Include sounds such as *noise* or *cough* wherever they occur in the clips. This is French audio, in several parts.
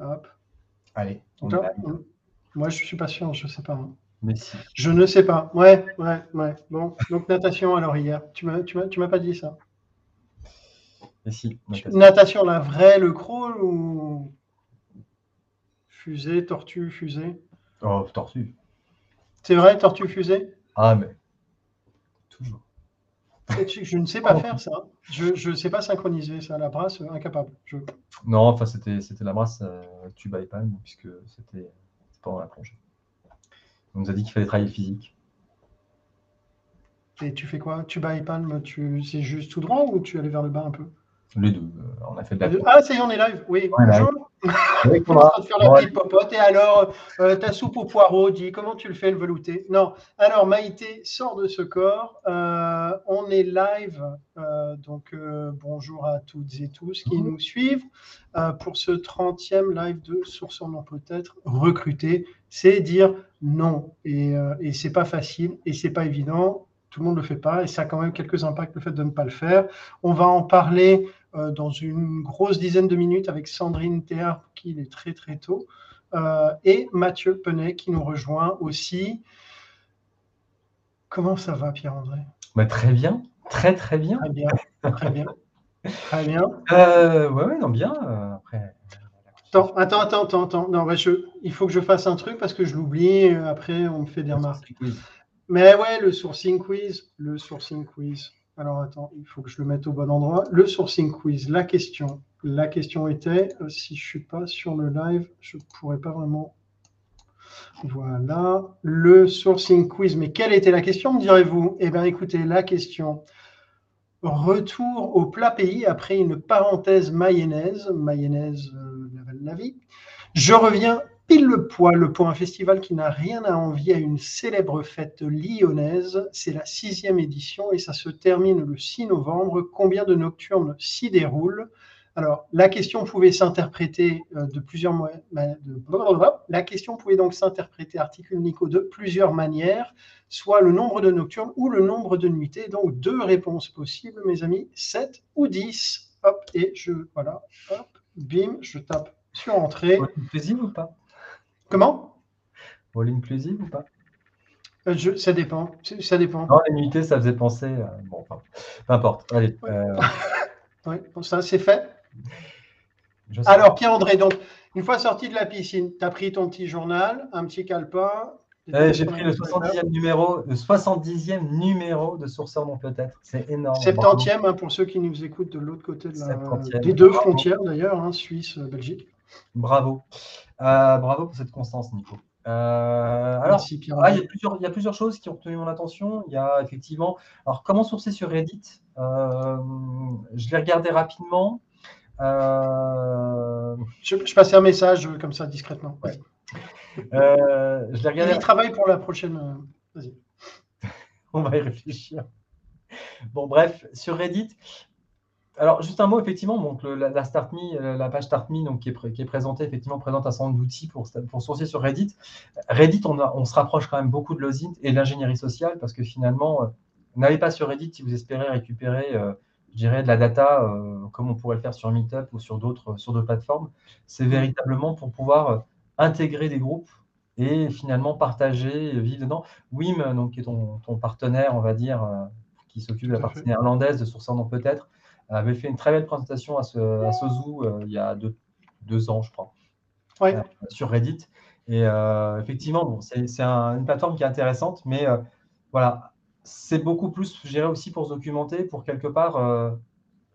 Hop. Allez. moi, je suis pas sûr, je sais pas. Hein. Mais si. Je ne sais pas. Ouais, ouais, ouais. Bon, donc natation alors hier. Tu m'as, tu m'as, pas dit ça. Mais si. Natation. la vraie, le crawl ou fusée, tortue, fusée? Oh, tortue. C'est vrai, tortue, fusée? Ah, mais toujours. Je ne sais pas faire ça. Je ne sais pas synchroniser ça. La brasse, incapable. Non, enfin, c'était, c'était la brasse euh, tube iPad, puisque c'était pendant la plongée. On nous a dit qu'il fallait travailler physique. Et tu fais quoi? Tu bats et palme, tu... c'est juste tout droit ou tu allais vers le bas un peu? Les deux. Euh, on a fait de la... Ah, ça y est, on est live. Oui, bonjour. Oui, on va *laughs* faire la petite popote. Et alors, euh, ta soupe au poireau, dis comment tu le fais le velouté? Non. Alors, Maïté sort de ce corps. Euh, on est live. donc, bonjour à toutes et tous qui nous suivent pour ce 30e live de Source en nom peut-être recruter. C'est dire non. Et, et c'est pas facile et c'est pas évident tout le monde ne le fait pas et ça a quand même quelques impacts le fait de ne pas le faire. On va en parler euh, dans une grosse dizaine de minutes avec Sandrine Théard, qui est très très tôt, euh, et Mathieu Penet qui nous rejoint aussi. Comment ça va, Pierre-André? Bah, Très bien, très très bien. Très bien, très bien. Très bien. Euh, ouais, non, bien. après. Attends, attends, attends, attends. Non, il faut que je fasse un truc parce que je l'oublie. Après, on me fait des remarques. Mais ouais, le sourcing quiz, le sourcing quiz. Alors attends, il faut que je le mette au bon endroit. Le sourcing quiz, la question. La question était, euh, si je ne suis pas sur le live, je ne pourrais pas vraiment. Voilà, le sourcing quiz. Mais quelle était la question, me direz-vous? Eh bien, écoutez, la question. Retour au plat pays après une parenthèse mayonnaise, mayonnaise euh, la vie. Je reviens Pile le poids, le point, un festival qui n'a rien à envier à une célèbre fête lyonnaise. C'est la sixième édition et ça se termine le 6 novembre. Combien de nocturnes s'y déroulent? Alors, la question pouvait s'interpréter euh, de plusieurs moyens. La question pouvait donc s'interpréter, articule Nico, de plusieurs manières, soit le nombre de nocturnes ou le nombre de nuitées. Donc, deux réponses possibles, mes amis, 7 ou 10. Hop, et je, voilà, hop, bim, je tape sur entrée. Plaisir ou pas? Comment? All inclusive ou pas? Euh, Ça dépend. Ça dépend. Non, les ça faisait penser. bon, peu importe. Allez. oui, euh, *laughs* ça, c'est fait. Alors, Pierre-André, donc, une fois sorti de la piscine, tu as pris ton petit journal, un petit calepin. Eh, j'ai pris le 70e numéro, le 70e numéro de Sourceur non peut-être. C'est énorme. 70e hein, pour ceux qui nous écoutent de l'autre côté de la, des deux frontières d'ailleurs, hein, Suisse, Belgique. Bravo. Euh, bravo pour cette constance, Nico. Euh, alors, ah, il, y a plusieurs, il y a plusieurs choses qui ont retenu mon attention. Il y a effectivement. Alors, comment sourcer sur Reddit? Euh, Je l'ai regardé rapidement. Je, je, passais un message comme ça discrètement. *laughs* je l'ai regardé. Il travaille pour la prochaine. Vas-y. *laughs* On va y réfléchir. Bon, bref, sur Reddit, alors, juste un mot, effectivement, donc, la, Start euh, la page StartMe donc, qui, est, qui est présentée, effectivement, présente un certain nombre d'outils pour, pour sourcer sur Reddit. Reddit, on, on, se rapproche quand même beaucoup de l'OSINT et de l'ingénierie sociale parce que finalement, euh, n'allez pas sur Reddit si vous espérez récupérer, euh, je dirais, de la data comme on pourrait le faire sur Meetup ou sur d'autres sur d'autres plateformes. C'est véritablement pour pouvoir intégrer des groupes et finalement partager, vivre dedans. Wim, donc, qui est ton, ton partenaire, on va dire, qui s'occupe de la partie néerlandaise de Source peut-être, avait fait une très belle présentation à, ce, à euh, il y a deux, ans, je crois, euh, sur Reddit. Et euh, effectivement, bon, c'est une plateforme qui est intéressante, mais voilà, c'est beaucoup plus, je dirais aussi pour se documenter, pour quelque part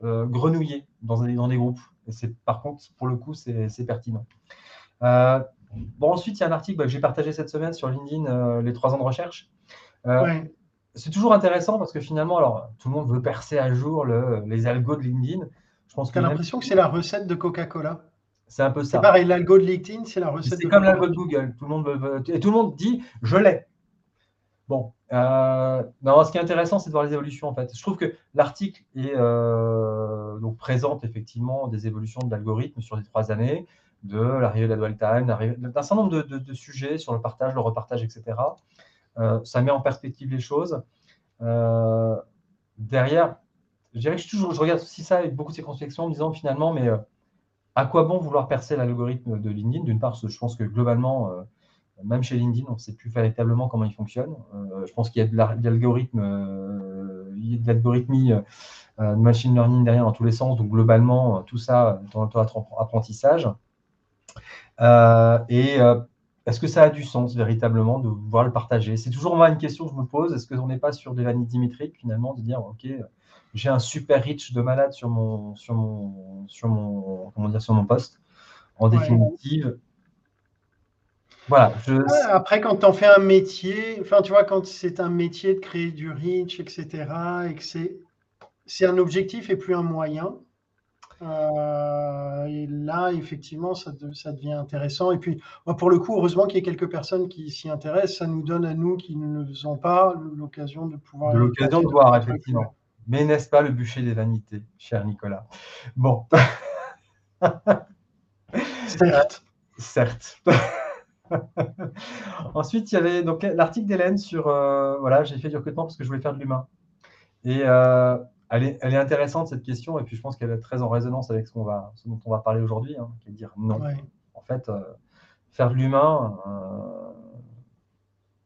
grenouiller dans, dans des groupes. Et c'est par contre, pour le coup, c'est pertinent. bon, ensuite, il y a un article que j'ai partagé cette semaine sur LinkedIn, les trois ans de recherche c'est toujours intéressant parce que finalement, alors, tout le monde veut percer à jour les algos de LinkedIn. Je pense que l'impression que c'est la recette de Coca-Cola? C'est un peu ça. Pareil, l'algo de LinkedIn, c'est la recette. C'est comme l'algo de Google. Tout le monde veut, et tout le monde dit je l'ai. Bon, euh, non, ce qui est intéressant, c'est de voir les évolutions en fait. Je trouve que l'article euh, donc présente effectivement des évolutions de l'algorithme sur les trois années, de l'arrivée de la time, d'un certain nombre de, sujets sur le partage, le repartage, etc. Euh, ça met en perspective les choses. Euh, derrière, je dirais que je, je regarde aussi ça avec beaucoup de circonspection en me disant finalement, mais euh, à quoi bon vouloir percer l'algorithme de LinkedIn? D'une part, je pense que globalement, même chez LinkedIn, on ne sait plus véritablement comment il fonctionne. je pense qu'il y a de l'algorithme, il y a de l'algorithmie de machine learning derrière dans tous les sens. Donc globalement, tout ça dans notre apprentissage. et est-ce que ça a du sens véritablement de voir le partager? C'est toujours moi une question que je me pose. Est-ce qu'on n'est pas sur des vanités métriques finalement de dire ok, j'ai un super reach de malade sur mon sur mon sur mon comment dire sur mon poste. En définitive, voilà. après, quand tu en fais un métier, enfin tu vois, quand c'est un métier de créer du reach, etc., et que c'est c'est un objectif et plus un moyen, euh, et là, effectivement, ça, ça, devient intéressant. Et puis, pour le coup, heureusement qu'il y ait quelques personnes qui s'y intéressent. Ça nous donne à nous qui ne le faisons pas l'occasion de pouvoir. De l'occasion de voir, effectivement. Mais n'est-ce pas le bûcher des vanités, cher Nicolas? Bon. certes. *laughs* certes. *laughs* Ensuite, il y avait donc l'article d'Hélène sur euh, voilà, j'ai fait du recrutement parce que je voulais faire de l'humain. Et euh, elle est, intéressante cette question, et puis je pense qu'elle est très en résonance avec ce, qu'on va, dont on va parler aujourd'hui, hein, qui est dire non. En fait, euh, faire de l'humain,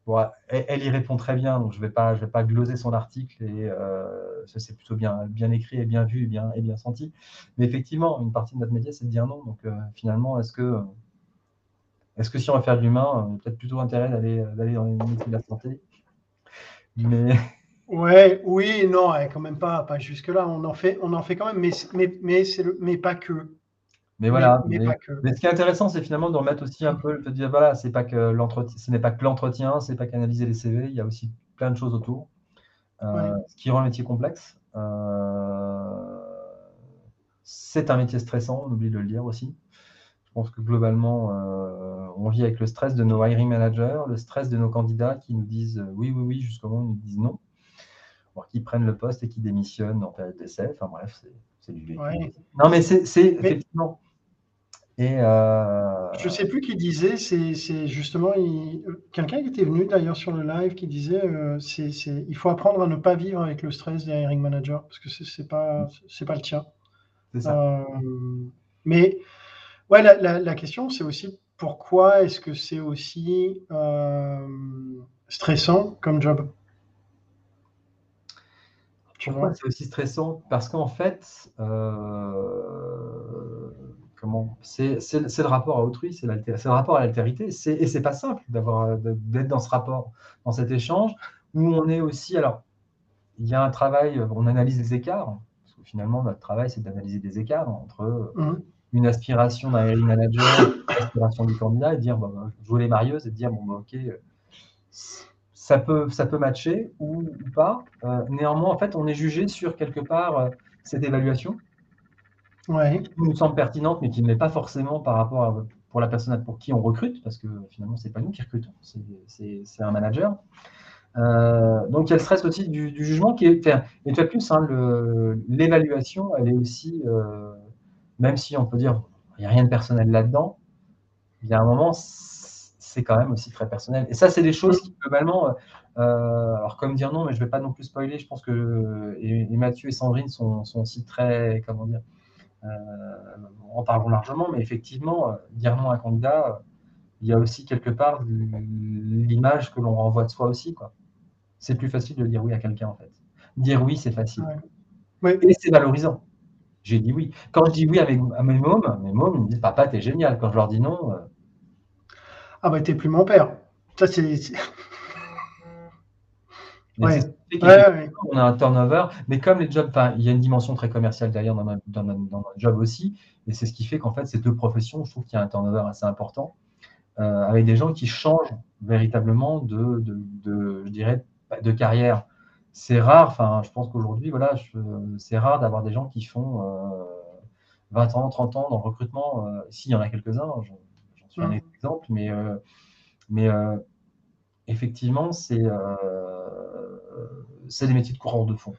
euh, elle, y répond très bien, donc je ne vais, pas, je vais pas gloser son article, et euh, c'est plutôt bien, bien écrit et bien vu et bien, et bien senti. Mais effectivement, une partie de notre métier, c'est de dire non. Donc finalement, est-ce que, est que si on va faire de l'humain, on a peut-être plutôt intérêt d'aller dans les métiers de la santé? Mais Ouais, oui, non, quand même pas, pas jusque-là. On en fait, on en fait quand même, mais, mais, mais, le, mais pas que. Mais voilà. Mais, ce qui est intéressant, c'est finalement de remettre aussi un peu, de dire voilà, c'est pas que l'entretien, ce n'est pas que l'entretien, c'est pas qu'analyser les CV, il y a aussi plein de choses autour, euh, ce qui rend le métier complexe. Euh, c'est un métier stressant, on oublie de le dire aussi. Je pense que globalement, euh, on vit avec le stress de nos hiring managers, le stress de nos candidats qui nous disent oui, oui, oui, jusqu'au moment où ils nous disent non qui prennent le poste et qui démissionnent en période d'essai. Enfin bref, c'est du Non, mais c'est effectivement. Et euh... Je ne sais plus qui disait, c'est justement quelqu'un qui était venu d'ailleurs sur le live qui disait euh, il faut apprendre à ne pas vivre avec le stress des hiring managers parce que c'est pas c'est pas le tien. Euh, mais ouais, la, la, question c'est aussi pourquoi est-ce que c'est aussi euh, stressant comme job? Pourquoi c'est aussi stressant Parce qu'en fait, euh, comment c'est, le rapport à autrui, c'est, le rapport à l'altérité. et c'est pas simple d'avoir, d'être dans ce rapport, dans cet échange, où on est aussi. Alors, il y a un travail, on analyse les écarts. Parce que finalement, notre travail, c'est d'analyser des écarts entre mmh. une aspiration d'un manager, une aspiration du candidat, et dire bah, bah, jouer les marieuses et dire bon, bah, ok ça peut, ça peut matcher ou, pas. Euh, néanmoins, en fait, on est jugé sur quelque part euh, cette évaluation ouais. qui nous semble pertinente, mais qui ne l'est pas forcément par rapport à pour la personne pour qui on recrute, parce que finalement, ce n'est pas nous qui recrutons, c'est un manager. Euh, donc, il y a le stress aussi du, jugement qui est. Et de plus, hein, l'évaluation, elle est aussi, même si on peut dire il n'y a rien de personnel là-dedans, il y a un moment, c'est quand même aussi très personnel. Et ça, c'est des choses qui, globalement, euh, alors comme dire non, mais je ne vais pas non plus spoiler, je pense que et, Mathieu et Sandrine sont, aussi très, comment dire, euh, en parlons largement, mais effectivement, euh, dire non à un candidat, il y a aussi quelque part l'image que l'on renvoie de soi aussi. quoi. C'est plus facile de dire oui à quelqu'un, en fait. Dire oui, c'est facile. Et c'est valorisant. J'ai dit oui. Quand je dis oui à mes, à mes mômes, mes mômes me disent Papa, t'es génial. Quand je leur dis non, ah bah t'es plus mon père. Ça c'est. *laughs* Ouais. On a un turnover, mais comme les jobs, il y a une dimension très commerciale derrière dans notre, dans job aussi, et c'est ce qui fait qu'en fait, ces deux professions, je trouve qu'il y a un turnover assez important, euh, avec des gens qui changent véritablement de, de, je dirais, de carrière. C'est rare, enfin, je pense qu'aujourd'hui, voilà, c'est rare d'avoir des gens qui font 20 euh, ans, 30 ans dans le recrutement. Euh, S'il y en a quelques-uns, un mmh. exemple, mais, euh, mais euh, effectivement, c'est euh, c'est des métiers de courant de fond.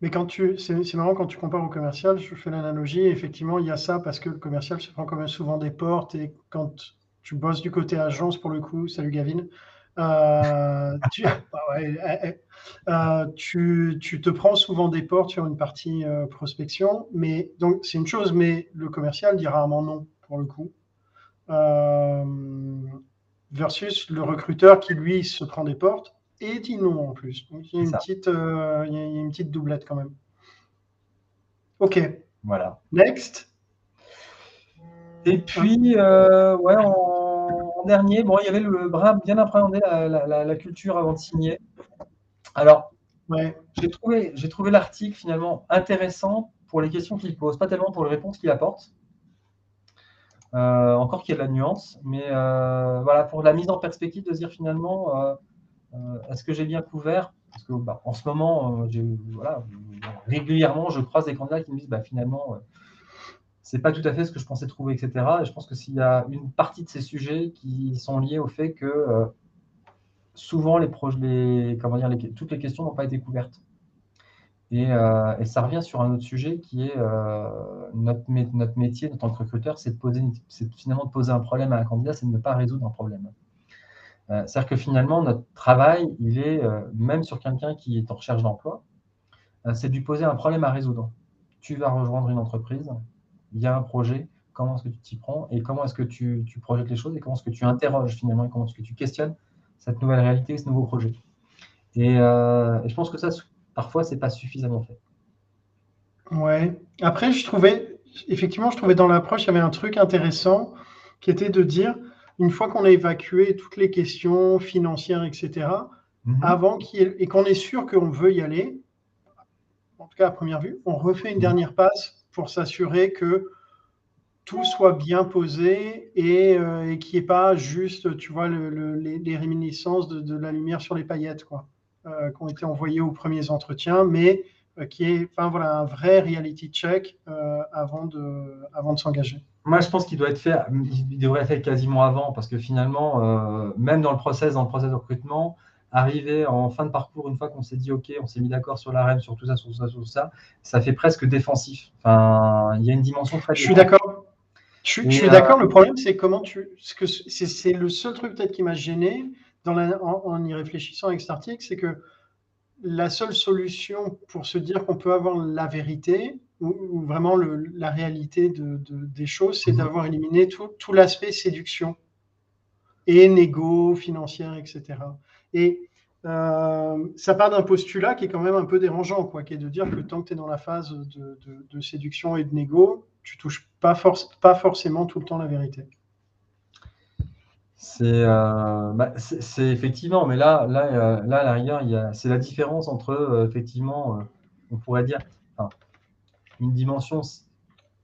Mais quand tu, c'est marrant quand tu compares au commercial, je fais l'analogie, effectivement, il y a ça parce que le commercial se prend quand même souvent des portes et quand tu bosses du côté agence, pour le coup, salut Gavin, Euh, *laughs* bah tu, tu, te prends souvent des portes sur une partie prospection, mais donc c'est une chose, mais le commercial dit rarement non pour le coup. Versus le recruteur qui lui se prend des portes et dit non en plus. Donc il y a une, petite, il y a une petite doublette quand même. Ok. Voilà. Next. Et puis, euh, ouais, en, dernier, bon, il y avait le bras bien appréhender la, culture avant de signer. Alors, ouais. j'ai trouvé, j'ai trouvé l'article finalement intéressant pour les questions qu'il pose, pas tellement pour les réponses qu'il apporte. Euh, encore qu'il y a de la nuance, mais euh, voilà, pour la mise en perspective de dire finalement, est-ce que j'ai bien couvert? Parce que bah, en ce moment, voilà, régulièrement, je croise des candidats qui me disent bah, finalement, c'est pas tout à fait ce que je pensais trouver, etc. Et je pense que s'il y a une partie de ces sujets qui sont liés au fait que euh, souvent les, les, comment dire, toutes les questions n'ont pas été couvertes. Euh, et, ça revient sur un autre sujet qui est euh, notre, notre, métier en tant que recruteur, c'est finalement de poser un problème à un candidat, c'est de ne pas résoudre un problème. C'est-à-dire que finalement, notre travail, il est, même sur quelqu'un qui est en recherche d'emploi, c'est de lui poser un problème à résoudre. Tu vas rejoindre une entreprise, il y a un projet, comment est-ce que tu t'y prends et comment est-ce que tu, projettes les choses et comment est-ce que tu interroges finalement et comment est-ce que tu questionnes cette nouvelle réalité, ce nouveau projet. Et, euh, je pense que ça, parfois, c'est pas suffisamment fait. Ouais. Après, je trouvais, effectivement, je trouvais dans l'approche, il y avait un truc intéressant qui était de dire, une fois qu'on a évacué toutes les questions financières, etc., mhm. avant qu'il et qu'on est sûr qu'on veut y aller, en tout cas à première vue, on refait une mhm. dernière passe pour s'assurer que tout soit bien posé et, euh, qu'il n'y ait pas juste, tu vois, les, réminiscences de, la lumière sur les paillettes, quoi, euh, qui ont été envoyées aux premiers entretiens, mais euh, qui est, enfin voilà, un vrai reality check avant de, avant de s'engager. Moi, je pense qu'il doit être fait, il devrait être fait quasiment avant, parce que finalement, même dans le process, dans le process de recrutement, arriver en fin de parcours, une fois qu'on s'est dit OK, on s'est mis d'accord sur la sur tout ça, sur tout ça, sur tout ça, ça fait presque défensif. Enfin, il y a une dimension très. Je suis d'accord. Je, suis, d'accord. Le problème, c'est comment tu. c'est le seul truc peut-être qui m'a gêné dans en, y réfléchissant avec cet article, c'est que la seule solution pour se dire qu'on peut avoir la vérité ou, vraiment la réalité de, des choses, c'est mhm. d'avoir éliminé tout, tout l'aspect séduction et négo, financière, etc. Et euh, ça part d'un postulat qui est quand même un peu dérangeant, quoi, qui est de dire que tant que tu es dans la phase de, séduction et de négo, tu touches pas, pas forcément tout le temps la vérité. C'est euh, bah, effectivement, mais là, là, euh, là à la rigueur, c'est la différence entre effectivement, on pourrait dire, une dimension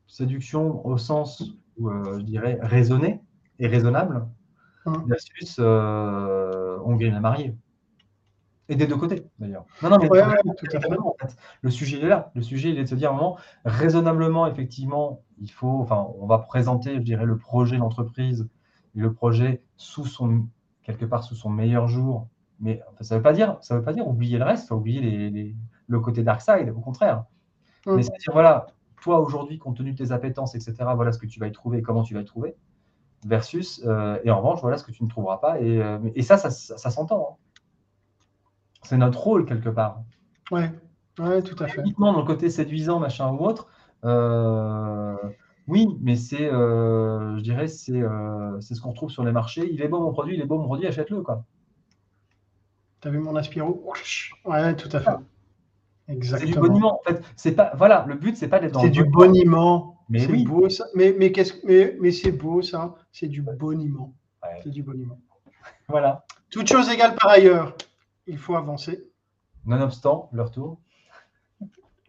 séduction au sens où je dirais raisonné et raisonnable, Hein. versus euh, Hongrie la mariée. Et des deux côtés, d'ailleurs. Non, non, mais le sujet il est là. Le sujet, il est de se dire, à un moment, raisonnablement, effectivement, il faut, enfin, on va présenter, je dirais, le projet d'entreprise et le projet sous son, quelque part sous son meilleur jour. Mais ça ne veut pas dire, ça veut pas dire oublier le reste, oublier les, le côté dark side, au contraire. Mmh. Mais c'est dire, voilà, toi aujourd'hui, compte tenu de tes appétences, etc., voilà ce que tu vas y trouver, comment tu vas y trouver versus, euh, et en revanche, voilà ce que tu ne trouveras pas. Et, euh, et ça, ça, ça, s'entend. Hein. C'est notre rôle quelque part. Ouais, ouais tout à fait. Uniquement dans le côté séduisant, machin ou autre. Euh, oui, mais c'est, je dirais, c'est, c'est ce qu'on trouve sur les marchés. Il est beau mon produit, il est beau mon produit, achète-le quoi. T'as vu mon aspiro? Ouais, tout à fait. Exactement. C'est du boniment. En fait, c'est pas. Voilà, le but c'est pas d'être dans. C'est du boniment. Mais oui. beau ça. Mais, mais, mais, mais c'est beau ça. C'est du boniment. C'est du boniment. *laughs* Voilà. Toute chose égale par ailleurs, il faut avancer. Nonobstant leur tour.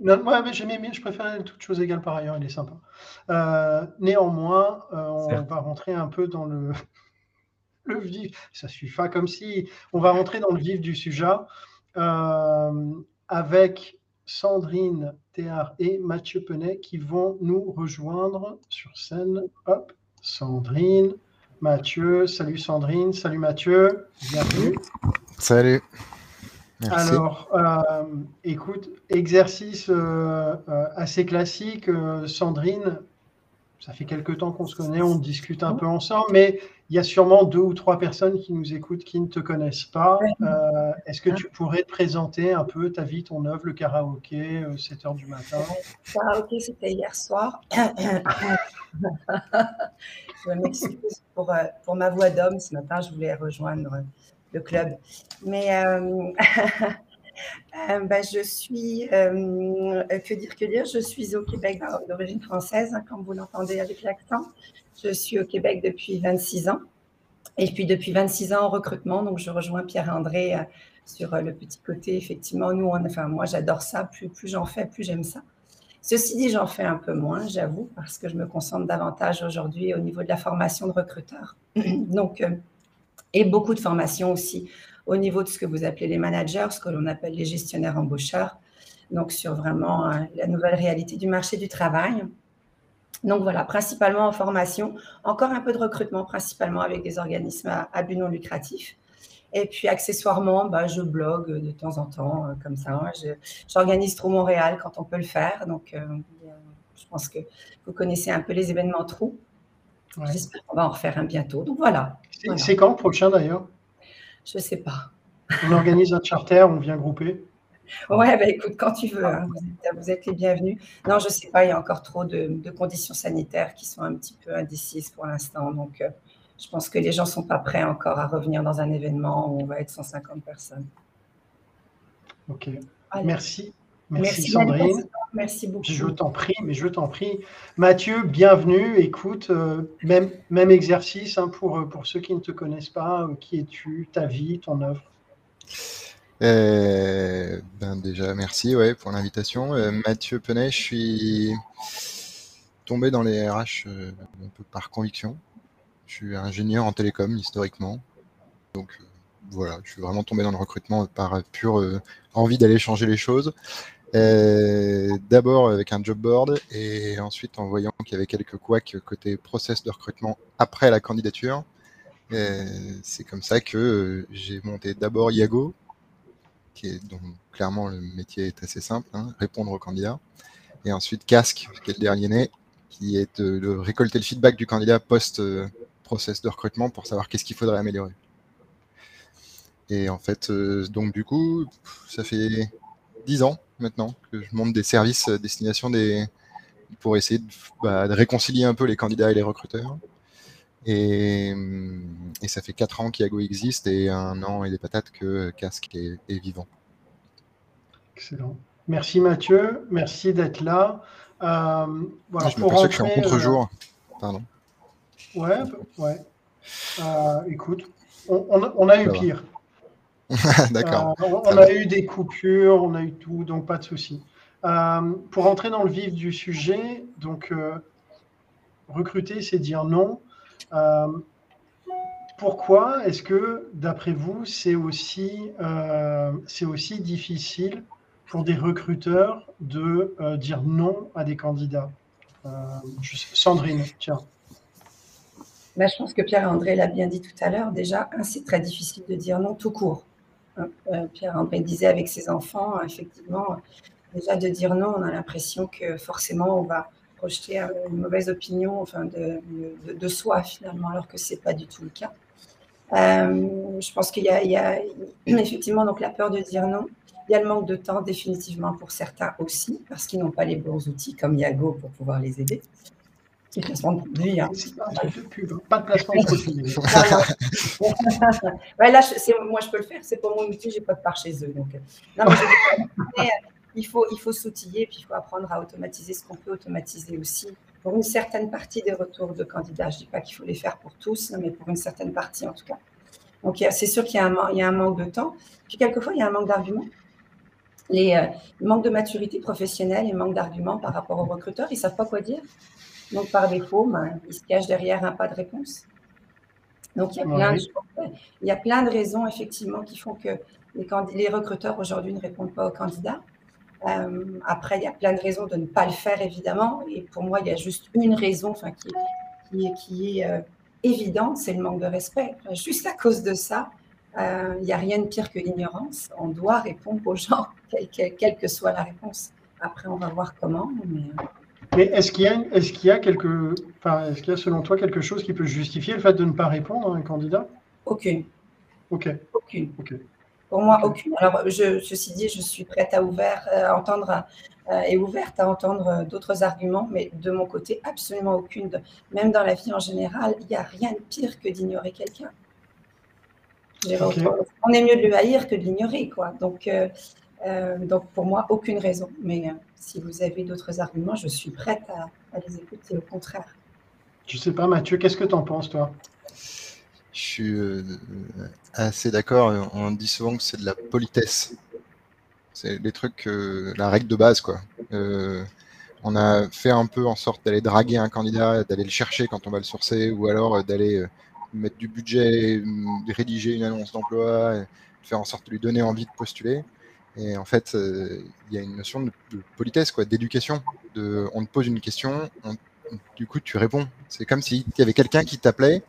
Non, moi, j'aime bien, je préfère toute chose égale par ailleurs, il est sympa. Euh, néanmoins, euh, on va rentrer un peu dans le, *laughs* le vif. Ça suffit pas comme si. On va rentrer dans le vif du sujet euh, avec Sandrine Théard et Mathieu Penet qui vont nous rejoindre sur scène. Hop, Sandrine, Mathieu, salut Sandrine, salut Mathieu, bienvenue. Salut. Alors, euh, écoute, exercice euh, euh, assez classique. Sandrine, ça fait quelques temps qu'on se connaît, on discute un peu ensemble, mais il y a sûrement deux ou trois personnes qui nous écoutent qui ne te connaissent pas. Euh, est-ce que tu pourrais te présenter un peu ta vie, ton œuvre, le karaoké, 7 euh, heures du matin? Le karaoké, c'était hier soir. *coughs* je m'excuse pour, pour ma voix d'homme. Ce matin, je voulais rejoindre le club. Mais *laughs* Euh, bah, je suis, euh, que dire, que dire, je suis au Québec d'origine française, hein, comme vous l'entendez avec l'accent. Je suis au Québec depuis 26 ans. Et puis depuis 26 ans en recrutement, donc je rejoins Pierre-André euh, sur le petit côté. Effectivement, nous, on, enfin, moi, j'adore ça. Plus, plus j'en fais, plus j'aime ça. Ceci dit, j'en fais un peu moins, j'avoue, parce que je me concentre davantage aujourd'hui au niveau de la formation de recruteurs. *clears throat* donc, et beaucoup de formation aussi au niveau de ce que vous appelez les managers, ce que l'on appelle les gestionnaires embaucheurs, donc sur vraiment euh, la nouvelle réalité du marché du travail. Donc voilà, principalement en formation, encore un peu de recrutement, principalement avec des organismes à, but non lucratif. Et puis accessoirement, bah, je blogue de temps en temps, euh, comme ça. J'organise Trou Montréal quand on peut le faire. Donc, euh, je pense que vous connaissez un peu les événements Trou. J'espère qu'on va en refaire un bientôt. Donc voilà. C'est quand le prochain d'ailleurs? Je ne sais pas. On organise un charter, on vient grouper Ouais, bah écoute, quand tu veux, hein. vous, êtes, les bienvenus. Non, je ne sais pas, il y a encore trop de, conditions sanitaires qui sont un petit peu indécises pour l'instant. Donc, euh, je pense que les gens ne sont pas prêts encore à revenir dans un événement où on va être 150 personnes. Ok. Merci. Merci, Sandrine. Merci beaucoup. Je t'en prie, mais je t'en prie. Mathieu, bienvenue. Écoute, euh, même, même exercice hein, pour, euh, pour ceux qui ne te connaissent pas. Euh, qui es-tu, ta vie, ton œuvre? Ben Déjà, merci ouais, pour l'invitation. Mathieu Penet, je suis tombé dans les RH un peu par conviction. Je suis ingénieur en télécom historiquement. Donc voilà, je suis vraiment tombé dans le recrutement par pure envie d'aller changer les choses. Euh, d'abord avec un job board et ensuite en voyant qu'il y avait quelques couacs côté process de recrutement après la candidature. Euh, c'est comme ça que euh, j'ai monté d'abord Iago, qui est donc clairement le métier est assez simple, hein, répondre aux candidats, et ensuite Casque, qui est le dernier né, qui est de, récolter le feedback du candidat post process de recrutement pour savoir qu'est-ce qu'il faudrait améliorer. Et en fait, donc du coup, ça fait 10 ans maintenant que je monte des services à destination des pour essayer bah, de, réconcilier un peu les candidats et les recruteurs. Et, ça fait 4 ans qu'Iago existe et un an et des patates que Casque est, vivant. Excellent. Merci Mathieu, merci d'être là. Euh, voilà, je me que je suis en contre-jour. Euh, Pardon. Ouais, ouais. Euh, écoute, on, a eu pire. *laughs* D'accord. Euh, on, a eu des coupures, on a eu tout, donc pas de souci. Euh, pour entrer dans le vif du sujet, donc euh, recruter, c'est dire non. pourquoi est-ce que, d'après vous, c'est aussi, c'est aussi difficile pour des recruteurs de dire non à des candidats? Sandrine, tiens. Bah, je pense que Pierre-André l'a bien dit tout à l'heure. Déjà, c'est très difficile de dire non tout court. Euh, Pierre-André disait avec ses enfants, effectivement, déjà de dire non, on a l'impression que forcément on va projeter une mauvaise opinion enfin de, de, soi finalement, alors que ce n'est pas du tout le cas. Euh, je pense qu'il y, y, a *clears throat* effectivement donc la peur de dire non. Il y a le manque de temps définitivement pour certains aussi, parce qu'ils n'ont pas les bons outils comme Yago pour pouvoir les aider. C'est placement de produit. Hein. Pas de placement de produit. *laughs* *laughs* ouais, là, moi, je peux le faire. C'est pour mon outil. J'ai pas de part chez eux. Donc, non, mais il faut, il faut s'outiller, puis il faut apprendre à automatiser ce qu'on peut automatiser aussi. Pour une certaine partie des retours de candidats, je ne dis pas qu'il faut les faire pour tous, mais pour une certaine partie en tout cas. Donc, c'est sûr qu'il y, a un manque de temps. Puis, quelquefois, il y a un manque d'arguments. Les, euh, manque de maturité professionnelle et manque d'arguments par rapport aux recruteurs. Ils ne savent pas quoi dire. Donc, par défaut, ben, il se cache derrière un pas de réponse. Donc, il y a plein, de, il y a plein de raisons, effectivement, qui font que les, les recruteurs aujourd'hui ne répondent pas aux candidats. Euh, après, il y a plein de raisons de ne pas le faire, évidemment. Et pour moi, il y a juste une raison enfin, qui, qui, qui est euh, évidente, c'est le manque de respect. Juste à cause de ça, euh, il n'y a rien de pire que l'ignorance. On doit répondre aux gens, *laughs* quelle, que soit la réponse. Après, on va voir comment. Mais, Mais est-ce qu'il y, a, est qu'il y, a quelque, enfin, est-ce qu'il y a selon toi quelque chose qui peut justifier le fait de ne pas répondre à un candidat? Aucune. Ok. Aucune. Pour moi, aucune. Alors, je, ceci dit, je suis prête à, ouvert, euh, à entendre euh, et ouverte à entendre euh, d'autres arguments, mais de mon côté, absolument aucune. Même dans la vie en général, il n'y a rien de pire que d'ignorer quelqu'un. On est mieux de le haïr que de l'ignorer, quoi. Donc, donc, pour moi, aucune raison. Mais si vous avez d'autres arguments, je suis prête à, les écouter, au contraire. Je sais pas, Mathieu, qu'est-ce que tu en penses, toi? Je suis euh, assez d'accord. On dit souvent que c'est de la politesse. C'est des trucs, la règle de base, quoi. Euh, on a fait un peu en sorte d'aller draguer un candidat, d'aller le chercher quand on va le sourcer, ou alors euh, d'aller mettre du budget, rédiger une annonce d'emploi, faire en sorte de lui donner envie de postuler. Et en fait, euh, il y a une notion de, politesse, quoi, d'éducation. De, on te pose une question, du coup, tu réponds. C'est comme s'il y avait quelqu'un qui t'appelait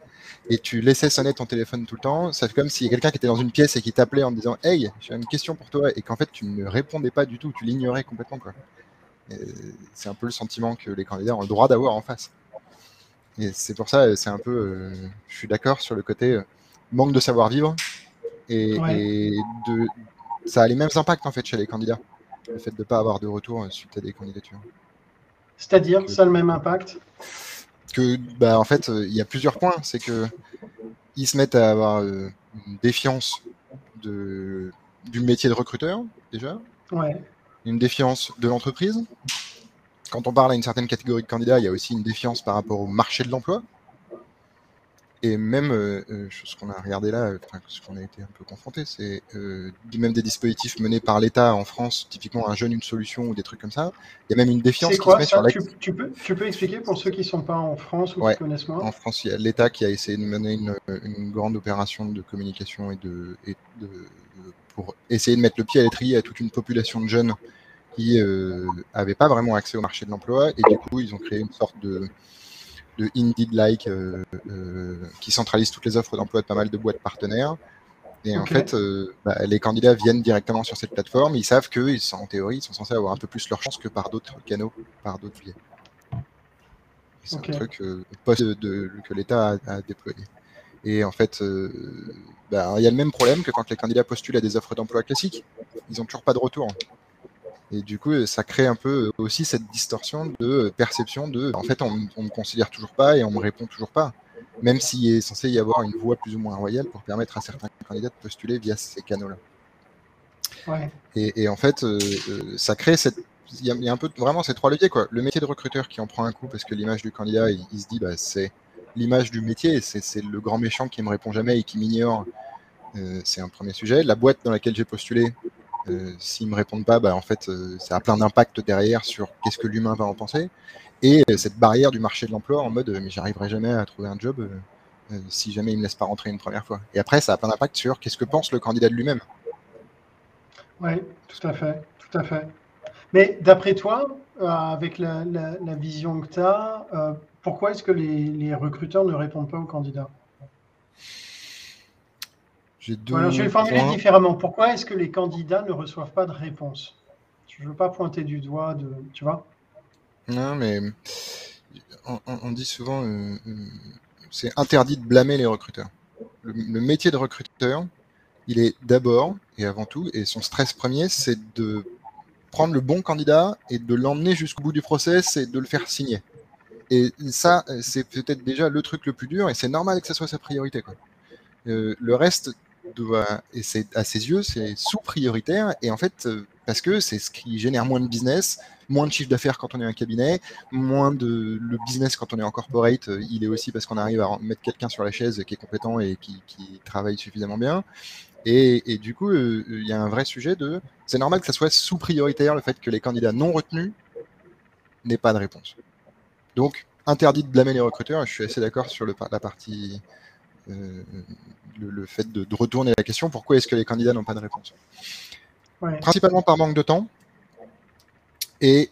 et tu laissais sonner ton téléphone tout le temps. C'est comme s'il y a quelqu'un qui était dans une pièce et qui t'appelait en disant Hey, j'ai une question pour toi, et qu'en fait, tu ne répondais pas du tout, tu l'ignorais complètement. Quoi. C'est un peu le sentiment que les candidats ont le droit d'avoir en face. Et c'est pour ça, c'est un peu. Euh, je suis d'accord sur le côté euh, manque de savoir-vivre et, et de, ça a les mêmes impacts en fait chez les candidats. Le fait de ne pas avoir de retour suite à des candidatures. C'est-à-dire, ça a le même impact? Que, bah, en fait, il y a plusieurs points. C'est que ils se mettent à avoir euh, une défiance de, du métier de recruteur, déjà. Ouais. Une défiance de l'entreprise. Quand on parle à une certaine catégorie de candidats, il y a aussi une défiance par rapport au marché de l'emploi. Et même euh, euh, ce qu'on a regardé là, ce qu'on a été un peu confronté, c'est euh, même des dispositifs menés par l'État en France, typiquement un jeune, une solution ou des trucs comme ça. Il y a même une défiance qui se met sur la... tu, peux, tu peux expliquer pour ceux qui ne sont pas en France ou qui connaissent moins En France, il y a l'État qui a essayé de mener une, une, grande opération de communication et de, et de, pour essayer de mettre le pied à l'étrier à toute une population de jeunes qui n'avaient pas vraiment accès au marché de l'emploi. Et du coup, ils ont créé une sorte de de Indeed-like euh, euh, qui centralise toutes les offres d'emploi de pas mal de boîtes partenaires. Et en fait, euh, bah, les candidats viennent directement sur cette plateforme. Ils savent qu'en en théorie, ils sont censés avoir un peu plus leur chance que par d'autres canaux, par d'autres biais. C'est un truc que l'État a, déployé. Et en fait, bah, il y a le même problème que quand les candidats postulent à des offres d'emploi classiques. Ils n'ont toujours pas de retour. Et du coup, ça crée un peu aussi cette distorsion de perception de, en fait, on ne me considère toujours pas et on me répond toujours pas, même s'il est censé y avoir une voie plus ou moins royale pour permettre à certains candidats de postuler via ces canaux-là. Et, en fait, euh, euh, ça crée cette, il y, a un peu vraiment ces trois leviers quoi. Le métier de recruteur qui en prend un coup parce que l'image du candidat, il, se dit, bah, c'est l'image du métier, c'est le grand méchant qui me répond jamais et qui m'ignore. Euh, c'est un premier sujet. La boîte dans laquelle j'ai postulé, euh, s'ils me répondent pas, bah, en fait, euh, ça a plein d'impact derrière sur qu'est-ce que l'humain va en penser. Et euh, cette barrière du marché de l'emploi en mode, mais j'arriverai jamais à trouver un job si jamais il me laisse pas rentrer une première fois. Et après, ça a plein d'impact sur qu'est-ce que pense le candidat de lui-même. Oui, tout à fait. Mais d'après toi, avec la, vision que tu as, pourquoi est-ce que les recruteurs ne répondent pas aux candidats? Je vais formuler différemment. Pourquoi est-ce que les candidats ne reçoivent pas de réponse? Je ne veux pas pointer du doigt, de, tu vois? Non, mais on, dit souvent, euh, euh, c'est interdit de blâmer les recruteurs. Le, métier de recruteur, il est d'abord et avant tout, et son stress premier, c'est de prendre le bon candidat et de l'emmener jusqu'au bout du process et de le faire signer. Et ça, c'est peut-être déjà le truc le plus dur, et c'est normal que ça soit sa priorité. Quoi. Euh, le reste, et à ses yeux, c'est sous-prioritaire. Et en fait, euh, parce que c'est ce qui génère moins de business, moins de chiffre d'affaires quand on est un cabinet, moins de le business quand on est en corporate. Euh, il est aussi parce qu'on arrive à mettre quelqu'un sur la chaise qui est compétent et qui, travaille suffisamment bien. Et, du coup, euh, il y a un vrai sujet de. C'est normal que ça soit sous-prioritaire le fait que les candidats non retenus n'aient pas de réponse. Donc, interdit de blâmer les recruteurs. Je suis assez d'accord sur la partie euh, le, fait de, retourner la question pourquoi est-ce que les candidats n'ont pas de réponse Principalement par manque de temps et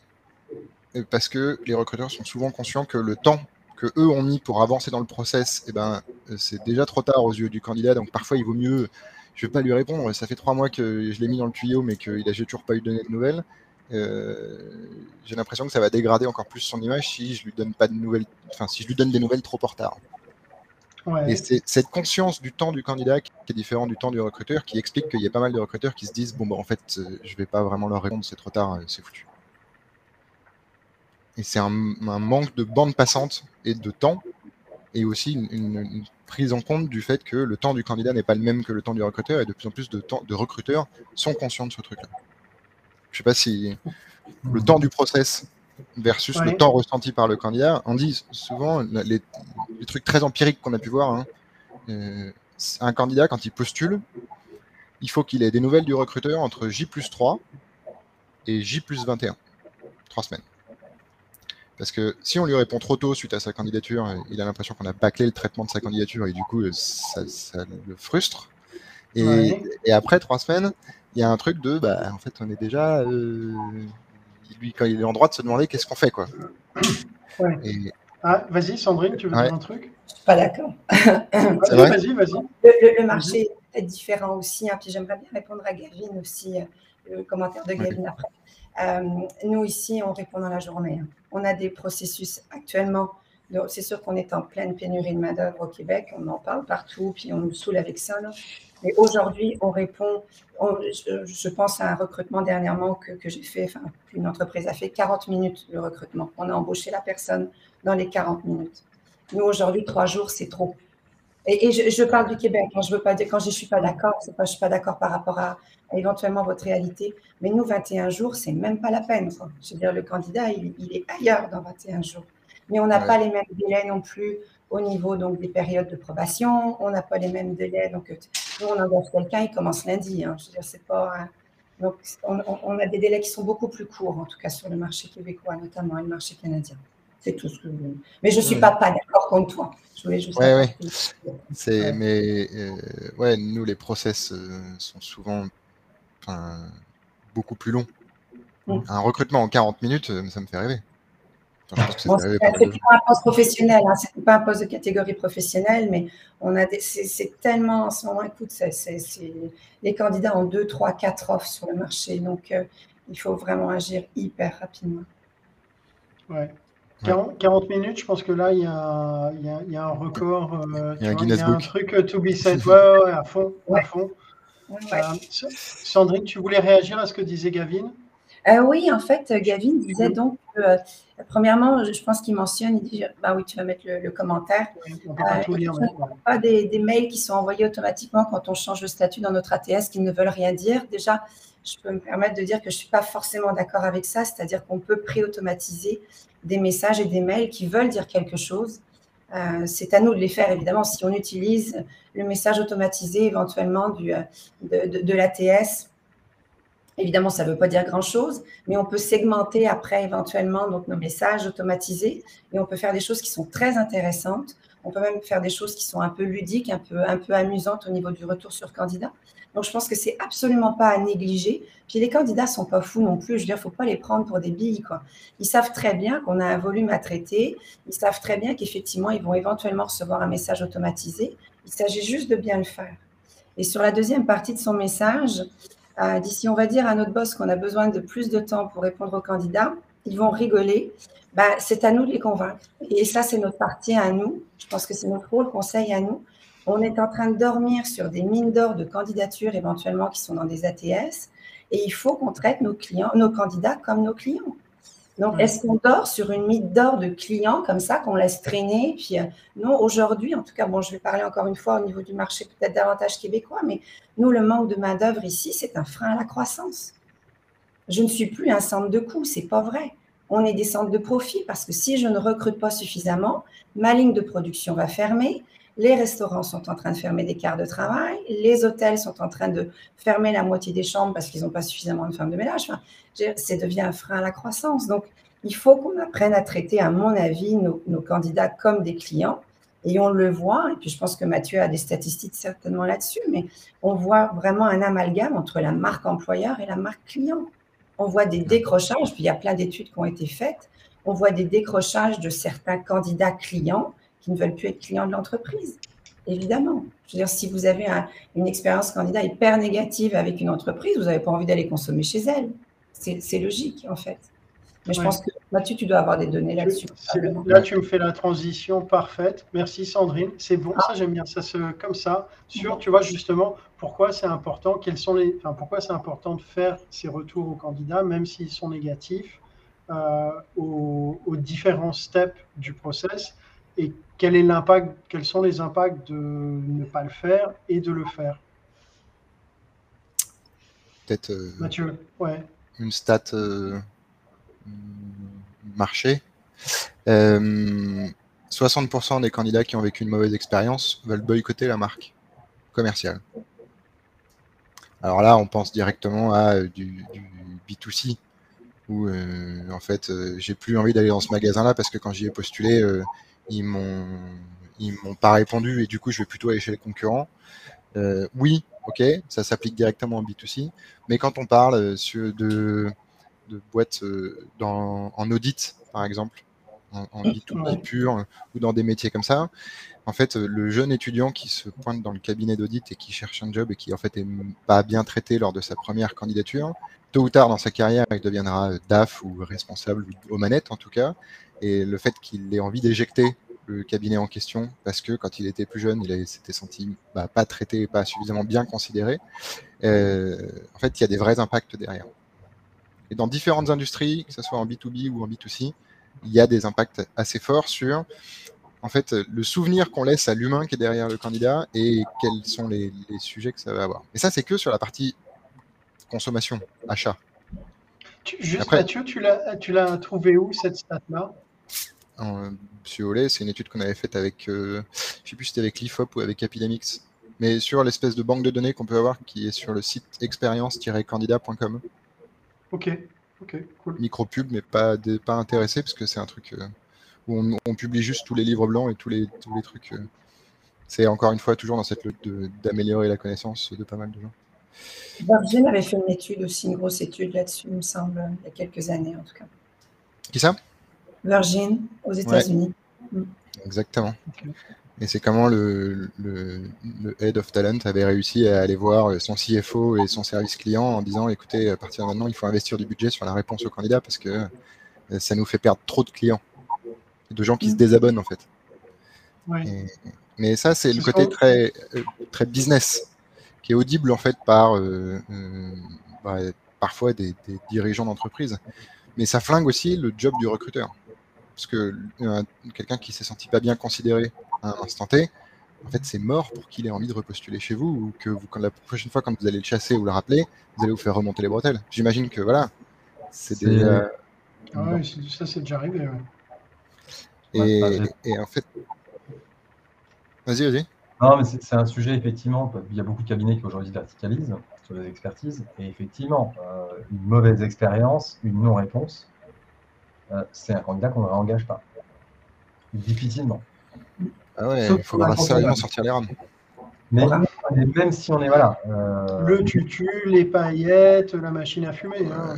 parce que les recruteurs sont souvent conscients que le temps que eux ont mis pour avancer dans le process, eh ben, c'est déjà trop tard aux yeux du candidat. Donc parfois, il vaut mieux, je ne vais pas lui répondre, ça fait trois mois que je l'ai mis dans le tuyau, mais qu'il n'a toujours pas eu donné de nouvelles. j'ai l'impression que ça va dégrader encore plus son image si je lui donne pas de nouvelles, enfin si je lui donne des nouvelles trop en retard. Et c'est cette conscience du temps du candidat qui est différent du temps du recruteur qui explique qu'il y a pas mal de recruteurs qui se disent bon bah en fait je vais pas vraiment leur répondre, c'est trop tard, c'est foutu. Et c'est un, manque de bande passante et de temps et aussi une, prise en compte du fait que le temps du candidat n'est pas le même que le temps du recruteur et de plus en plus de, temps, de recruteurs sont conscients de ce truc-là. Je sais pas si le temps du process versus le temps ressenti par le candidat, on dit souvent les, trucs très empiriques qu'on a pu voir. Hein, euh, un candidat, quand il postule, il faut qu'il ait des nouvelles du recruteur entre J plus 3 et J plus 21. Trois semaines. Parce que si on lui répond trop tôt suite à sa candidature, il a l'impression qu'on a bâclé le traitement de sa candidature et du coup, ça, le frustre. Et, après trois semaines, il y a un truc de, bah, en fait, on est déjà, euh, lui, quand il est en droit de se demander qu'est-ce qu'on fait, quoi. Ah, vas-y, Sandrine, tu veux dire un truc? Je suis pas d'accord. vas-y, vas-y. Le, marché est différent aussi. Hein, puis j'aimerais bien répondre à Gavin aussi, euh, le commentaire de Gavin après. Euh, nous, ici, on répond dans la journée. Hein. On a des processus actuellement. C'est sûr qu'on est en pleine pénurie de main-d'œuvre au Québec. On en parle partout, puis on nous saoule avec ça. Mais aujourd'hui, on répond. je, pense à un recrutement dernièrement que, j'ai fait, enfin, une entreprise a fait 40 minutes de recrutement. On a embauché la personne dans les 40 minutes. Nous, aujourd'hui, trois jours, c'est trop. Et, je, parle du Québec. Dire, quand je ne suis pas d'accord, c'est pas je suis pas d'accord par rapport à, éventuellement votre réalité. Mais nous, 21 jours, c'est même pas la peine. Je veux dire, le candidat, il, est ailleurs dans 21 jours. Mais on n'a pas les mêmes délais non plus au niveau donc des périodes de probation. On n'a pas les mêmes délais. Donc, nous, on engage quelqu'un, il commence lundi. Hein. Je veux dire, c'est pas. Donc, on, a des délais qui sont beaucoup plus courts, en tout cas sur le marché québécois, notamment, et le marché canadien. C'est tout ce que je veux. Mais je ne suis pas, pas d'accord contre toi. Je voulais juste. C'est, mais euh, ouais, nous, les process euh, sont souvent beaucoup plus longs. Mm. Un recrutement en 40 minutes, euh, ça me fait rêver. Ce n'est pas un poste professionnel, hein, pas un poste de catégorie professionnelle, mais on a c'est, tellement en ce moment, écoute, c'est, les candidats ont 2, 3, 4 offres sur le marché, donc il faut vraiment agir hyper rapidement. Ouais. 40, minutes, je pense que là, il y a, il y a, un record. Euh, il y a un Guinness Book. truc euh, to be said. Ouais, à fond. À fond. Euh, Sandrine, tu voulais réagir à ce que disait Gavin? Oui, en fait, Gavin disait donc premièrement, je pense qu'il mentionne, il dit, bah oui, tu vas mettre le, commentaire. on pas tout lire. Pas des, des, mails qui sont envoyés automatiquement quand on change de statut dans notre ATS qui ne veulent rien dire. Déjà, je peux me permettre de dire que je ne suis pas forcément d'accord avec ça, c'est-à-dire qu'on peut pré-automatiser des messages et des mails qui veulent dire quelque chose. Euh, c'est à nous de les faire, évidemment, si on utilise le message automatisé éventuellement du, euh, de, de, l'ATS. Évidemment, ça ne veut pas dire grand-chose, mais on peut segmenter après éventuellement donc, nos messages automatisés et on peut faire des choses qui sont très intéressantes. On peut même faire des choses qui sont un peu ludiques, un peu, un peu amusantes au niveau du retour sur candidat. Donc, je pense que c'est absolument pas à négliger. Puis les candidats sont pas fous non plus. Je veux dire, faut pas les prendre pour des billes, quoi. Ils savent très bien qu'on a un volume à traiter. Ils savent très bien qu'effectivement, ils vont éventuellement recevoir un message automatisé. Il s'agit juste de bien le faire. Et sur la deuxième partie de son message, d'ici, on va dire à notre boss qu'on a besoin de plus de temps pour répondre aux candidats, ils vont rigoler. Ben, c'est à nous de les convaincre. Et ça, c'est notre partie à nous. Je pense que c'est notre rôle, conseil à nous on est en train de dormir sur des mines d'or de candidatures éventuellement qui sont dans des ATS et il faut qu'on traite nos clients, nos candidats comme nos clients. Donc, est-ce qu'on dort sur une mine d'or de clients comme ça, qu'on laisse traîner? Puis, euh, non, aujourd'hui, en tout cas, bon, je vais parler encore une fois au niveau du marché peut-être davantage québécois, mais nous, le manque de main-d'œuvre ici, c'est un frein à la croissance. Je ne suis plus un centre de coût, c'est pas vrai. On est des centres de profit parce que si je ne recrute pas suffisamment, ma ligne de production va fermer, les restaurants sont en train de fermer des quarts de travail, les hôtels sont en train de fermer la moitié des chambres parce qu'ils n'ont pas suffisamment de femmes de ménage. Enfin, ça devient un frein à la croissance. Donc, il faut qu'on apprenne à traiter, à mon avis, nos, candidats comme des clients. Et on le voit, et puis je pense que Mathieu a des statistiques certainement là-dessus, mais on voit vraiment un amalgame entre la marque employeur et la marque client. On voit des décrochages, puis il y a plein d'études qui ont été faites, on voit des décrochages de certains candidats clients qui ne veulent plus être clients de l'entreprise. Évidemment. Je veux dire, si vous avez une expérience candidat hyper négative avec une entreprise, vous n'avez pas envie d'aller consommer chez elle. c'est logique, en fait. Mais je pense que Mathieu, tu dois avoir des données là-dessus. Là, tu me fais la transition parfaite. Merci Sandrine. C'est bon, ça j'aime bien ça se, comme ça. Sur, tu vois justement pourquoi c'est important, quels sont les, enfin, pourquoi c'est important de faire ces retours aux candidats, même s'ils sont négatifs, euh, aux, aux, différents steps du process et quel est l'impact, quels sont les impacts de ne pas le faire et de le faire? Peut-être. Euh, Mathieu, ouais. Une stat. Euh, marché. 60% euh, des candidats qui ont vécu une mauvaise expérience veulent boycotter la marque commerciale. Alors là, on pense directement à euh, du, B2C, où en fait, j'ai plus envie d'aller dans ce magasin-là parce que quand j'y ai postulé, ils m'ont ils m'ont pas répondu et du coup, je vais plutôt aller chez les concurrents. oui, ok, ça s'applique directement en B2C, mais quand on parle sur de de boîtes euh, dans, en audit, par exemple, en, en B2B pur, ou dans des métiers comme ça. En fait, euh, le jeune étudiant qui se pointe dans le cabinet d'audit et qui cherche un job et qui en fait est pas bien traité lors de sa première candidature, tôt ou tard dans sa carrière, il deviendra DAF ou responsable aux manettes en tout cas. Et le fait qu'il ait envie d'éjecter le cabinet en question parce que quand il était plus jeune, il s'était senti bah, pas traité, pas suffisamment bien considéré. Euh, en fait, il y a des vrais impacts derrière. Et dans différentes industries, que ce soit en B2B ou en B2C, il y a des impacts assez forts sur en fait, le souvenir qu'on laisse à l'humain qui est derrière le candidat et quels sont les, sujets que ça va avoir. Et ça, c'est que sur la partie consommation, achat. juste Après, Mathieu, tu l'as trouvé où cette stat-là? Monsieur Ollet, c'est une étude qu'on avait faite avec, euh, je ne sais plus si c'était avec l'IFOP ou avec Epidemics, mais sur l'espèce de banque de données qu'on peut avoir qui est sur le site expérience-candidat.com. Ok, ok, cool. Micro-pub, mais pas, pas intéressé, parce que c'est un truc euh, où on, publie juste tous les livres blancs et tous les, tous les trucs. Euh. c'est encore une fois toujours dans cette lutte d'améliorer la connaissance de pas mal de gens. Virgin avait fait une étude aussi, une grosse étude là-dessus, il me semble, il y a quelques années en tout cas. Qui ça? Virgin, aux États-Unis. Mm. Exactement. Et c'est comment le, le, Head of Talent avait réussi à aller voir son CFO et son service client en disant écoutez, à partir de maintenant, il faut investir du budget sur la réponse au candidat parce que euh, ça nous fait perdre trop de clients, de gens qui se mm. désabonnent en fait. mais ça, c'est le côté très, euh, très business qui est audible en fait par euh, bah, parfois des, des dirigeants d'entreprise. Mais ça flingue aussi le job du recruteur. Parce que quelqu'un qui s'est senti pas bien considéré à un instant T, en fait, c'est mort pour qu'il ait envie de repostuler chez vous ou que vous, quand la prochaine fois, quand vous allez le chasser ou le rappeler, vous allez vous faire remonter les bretelles. J'imagine que voilà, c'est des. Euh, ah oui, ça c'est déjà arrivé. Et, et, en fait. Vas-y, vas-y. Non, mais c'est un sujet, effectivement. Il y a beaucoup de cabinets qui aujourd'hui verticalisent sur les expertises. Et effectivement, euh, une mauvaise expérience, une non-réponse, euh, c'est un candidat qu'on ne réengage pas. Difficilement. Ah ouais, il faudra sérieusement sortir les rames. Mais, même si on est voilà. Euh, le tutu, les paillettes, la machine à fumer. Hein,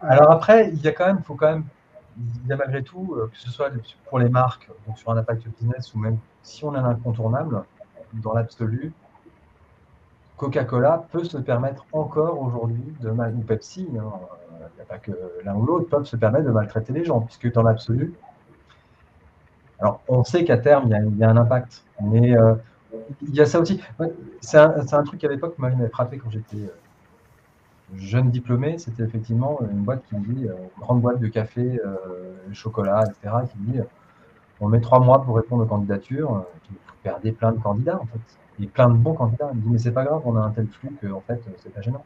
Alors après, il y a quand même, faut quand même, il y a malgré tout, euh, que ce soit pour les marques, donc sur un impact business ou même si on est un incontournable, dans l'absolu, Coca-Cola peut se permettre encore aujourd'hui de ou Pepsi, hein, il n'y a pas que l'un ou l'autre, peuvent se permettre de maltraiter les gens, puisque dans l'absolu, alors, on sait qu'à terme, il y, a, un impact, mais euh, il y a ça aussi. C'est un, truc qu'à l'époque m'avait frappé quand j'étais euh, jeune diplômé. C'était effectivement une boîte qui dit, euh, une grande boîte de café, chocolat, etc., qui dit on met trois mois pour répondre aux candidatures. Vous perdez plein de candidats, en fait. Et plein de bons candidats. Il dit mais c'est pas grave, on a un tel flux que, en fait, c'est pas gênant.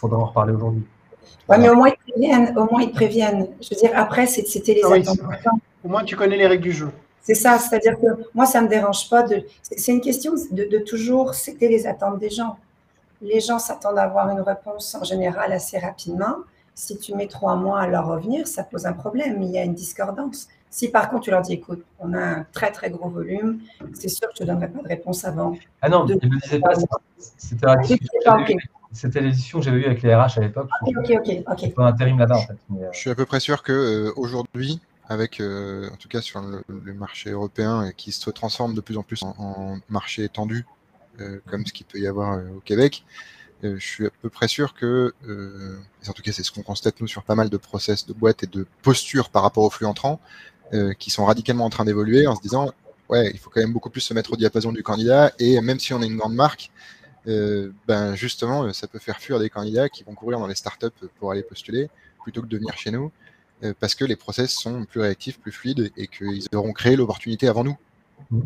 Faudra en reparler aujourd'hui. Oui, mais au moins ils préviennent. Au moins ils préviennent. Je veux dire, après, c'était les ah attentes. Au moins, tu connais les règles du jeu. C'est ça, c'est-à-dire que moi, ça ne me dérange pas. De... C'est une question de, toujours c'était les attentes des gens. Les gens s'attendent à avoir une réponse en général assez rapidement. Si tu mets trois mois à leur revenir, ça pose un problème. Il y a une discordance. Si par contre tu leur dis, écoute, on a un très très gros volume, c'est sûr que je ne te donnerai pas de réponse avant. Ah non, de... ne disais pas. C'était l'édition que j'avais eue avec les RH à l'époque. Ok, ok, ok. intérim là-bas en fait. Euh, je suis à peu près sûr qu'aujourd'hui, avec, euh, en tout cas sur le, marché européen, et qui se transforme de plus en plus en, marché étendu, euh, comme ce qu'il peut y avoir euh, au Québec, je suis à peu près sûr que, en tout cas c'est ce qu'on constate nous sur pas mal de process de boîtes et de postures par rapport aux flux entrants, qui sont radicalement en train d'évoluer en se disant ouais, il faut quand même beaucoup plus se mettre au diapason du candidat et même si on est une grande marque, ben justement, ça peut faire fuir des candidats qui vont courir dans les startups pour aller postuler plutôt que de venir chez nous parce que les process sont plus réactifs, plus fluides et qu'ils auront créé l'opportunité avant nous. Mmh.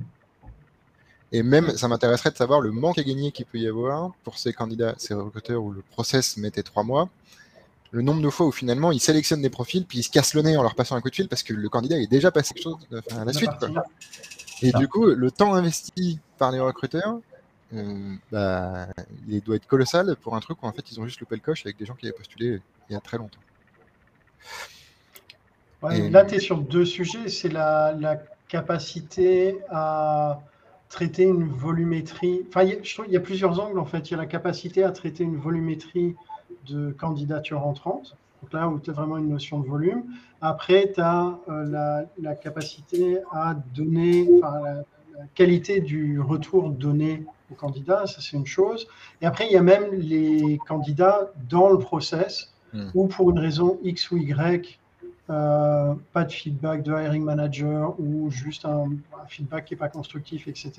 Et même, ça m'intéresserait de savoir le manque à gagner qu'il peut y avoir pour ces candidats, ces recruteurs où le process mettait trois mois. Le nombre de fois où finalement ils sélectionnent des profils, puis ils se cassent le nez en leur passant un coup de fil parce que le candidat est déjà passé quelque chose à la suite. Et du coup, le temps investi par les recruteurs, euh, bah, il doit être colossal pour un truc où en fait ils ont juste loupé le coche avec des gens qui avaient postulé il y a très longtemps. Là, tu es sur deux sujets. C'est la, la, capacité à traiter une volumétrie. Enfin, je trouve qu'il y a plusieurs angles en fait. Il y a la capacité à traiter une volumétrie de candidatures entrantes. Donc là où tu as vraiment une notion de volume. Après, tu as euh, la, capacité à donner, enfin, la, qualité du retour donné au candidat, ça c'est une chose. Et après, il y a même les candidats dans le process hmm. ou pour une raison X ou Y, euh, pas de feedback de hiring manager ou juste un, feedback qui n'est pas constructif, etc.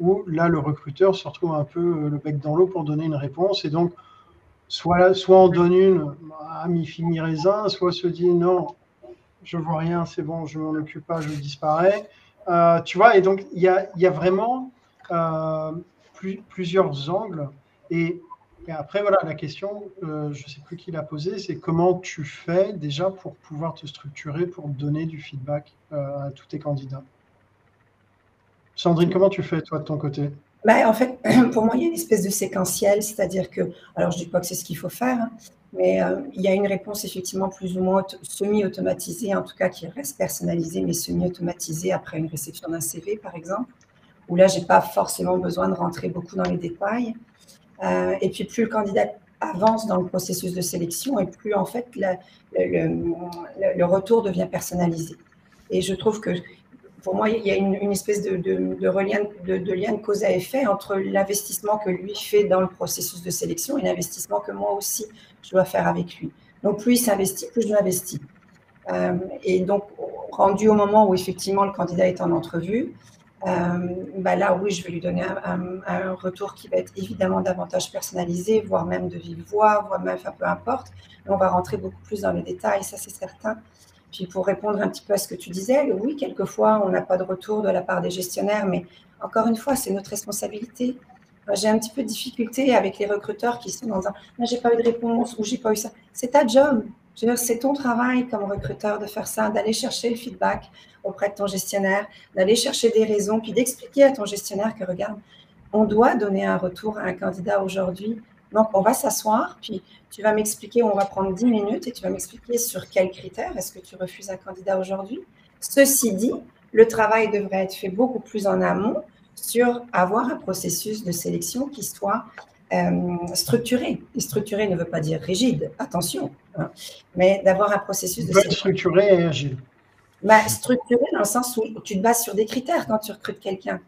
Où là, le recruteur se retrouve un peu euh, le bec dans l'eau pour donner une réponse. Et donc, soit, soit on donne une à mi-fini raisin, soit se dit non, je vois rien, c'est bon, je m'en occupe pas, je disparais. Euh, tu vois, et donc il y a, y a, vraiment plusieurs angles. Et après, voilà, la question, euh, je ne sais plus qui l'a posée, c'est comment tu fais déjà pour pouvoir te structurer, pour donner du feedback euh, à tous tes candidats? Sandrine, comment tu fais, toi, de ton côté? Bah, En fait, *clears throat* pour moi, il y a une espèce de séquentiel, c'est-à-dire que, alors je ne dis pas que c'est ce qu'il faut faire, hein, mais euh, il y a une réponse effectivement plus ou moins semi-automatisée, en tout cas qui reste personnalisée, mais semi-automatisée après une réception d'un CV, par exemple, où là, je n'ai pas forcément besoin de rentrer beaucoup dans les détails. Euh, et puis plus le candidat avance dans le processus de sélection et plus en fait le, retour devient personnalisé. Et je trouve que pour moi, il y a une, espèce de, lien de cause à effet entre l'investissement que lui fait dans le processus de sélection et l'investissement que moi aussi je dois faire avec lui. Donc plus il s'investit, plus je m'investis. Euh, et donc, rendu au moment où effectivement le candidat est en entrevue, bah là, oui, je vais lui donner un, retour qui va être évidemment davantage personnalisé, voire même de vive voix, voire même, enfin, peu importe. On va rentrer beaucoup plus dans les détails, ça c'est certain. Puis pour répondre un petit peu à ce que tu disais, oui, quelquefois, on n'a pas de retour de la part des gestionnaires, mais encore une fois, c'est notre responsabilité. J'ai un petit peu de difficulté avec les recruteurs qui sont dans un « j'ai pas eu de réponse » ou « j'ai pas eu ça ». C'est ta job. C'est ton travail comme recruteur de faire ça, d'aller chercher le feedback, auprès de ton gestionnaire, d'aller chercher des raisons, puis d'expliquer à ton gestionnaire que, regarde, on doit donner un retour à un candidat aujourd'hui. Donc, on va s'asseoir, puis tu vas m'expliquer, on va prendre 10 minutes et tu vas m'expliquer sur quels critères est-ce que tu refuses un candidat aujourd'hui. Ceci dit, le travail devrait être fait beaucoup plus en amont sur avoir un processus de sélection qui soit euh, structuré. Et structuré ne veut pas dire rigide, attention, hein, mais d'avoir un processus de sélection. structuré et agile bah, Structuré dans le sens où tu te bases sur des critères quand tu recrutes quelqu'un.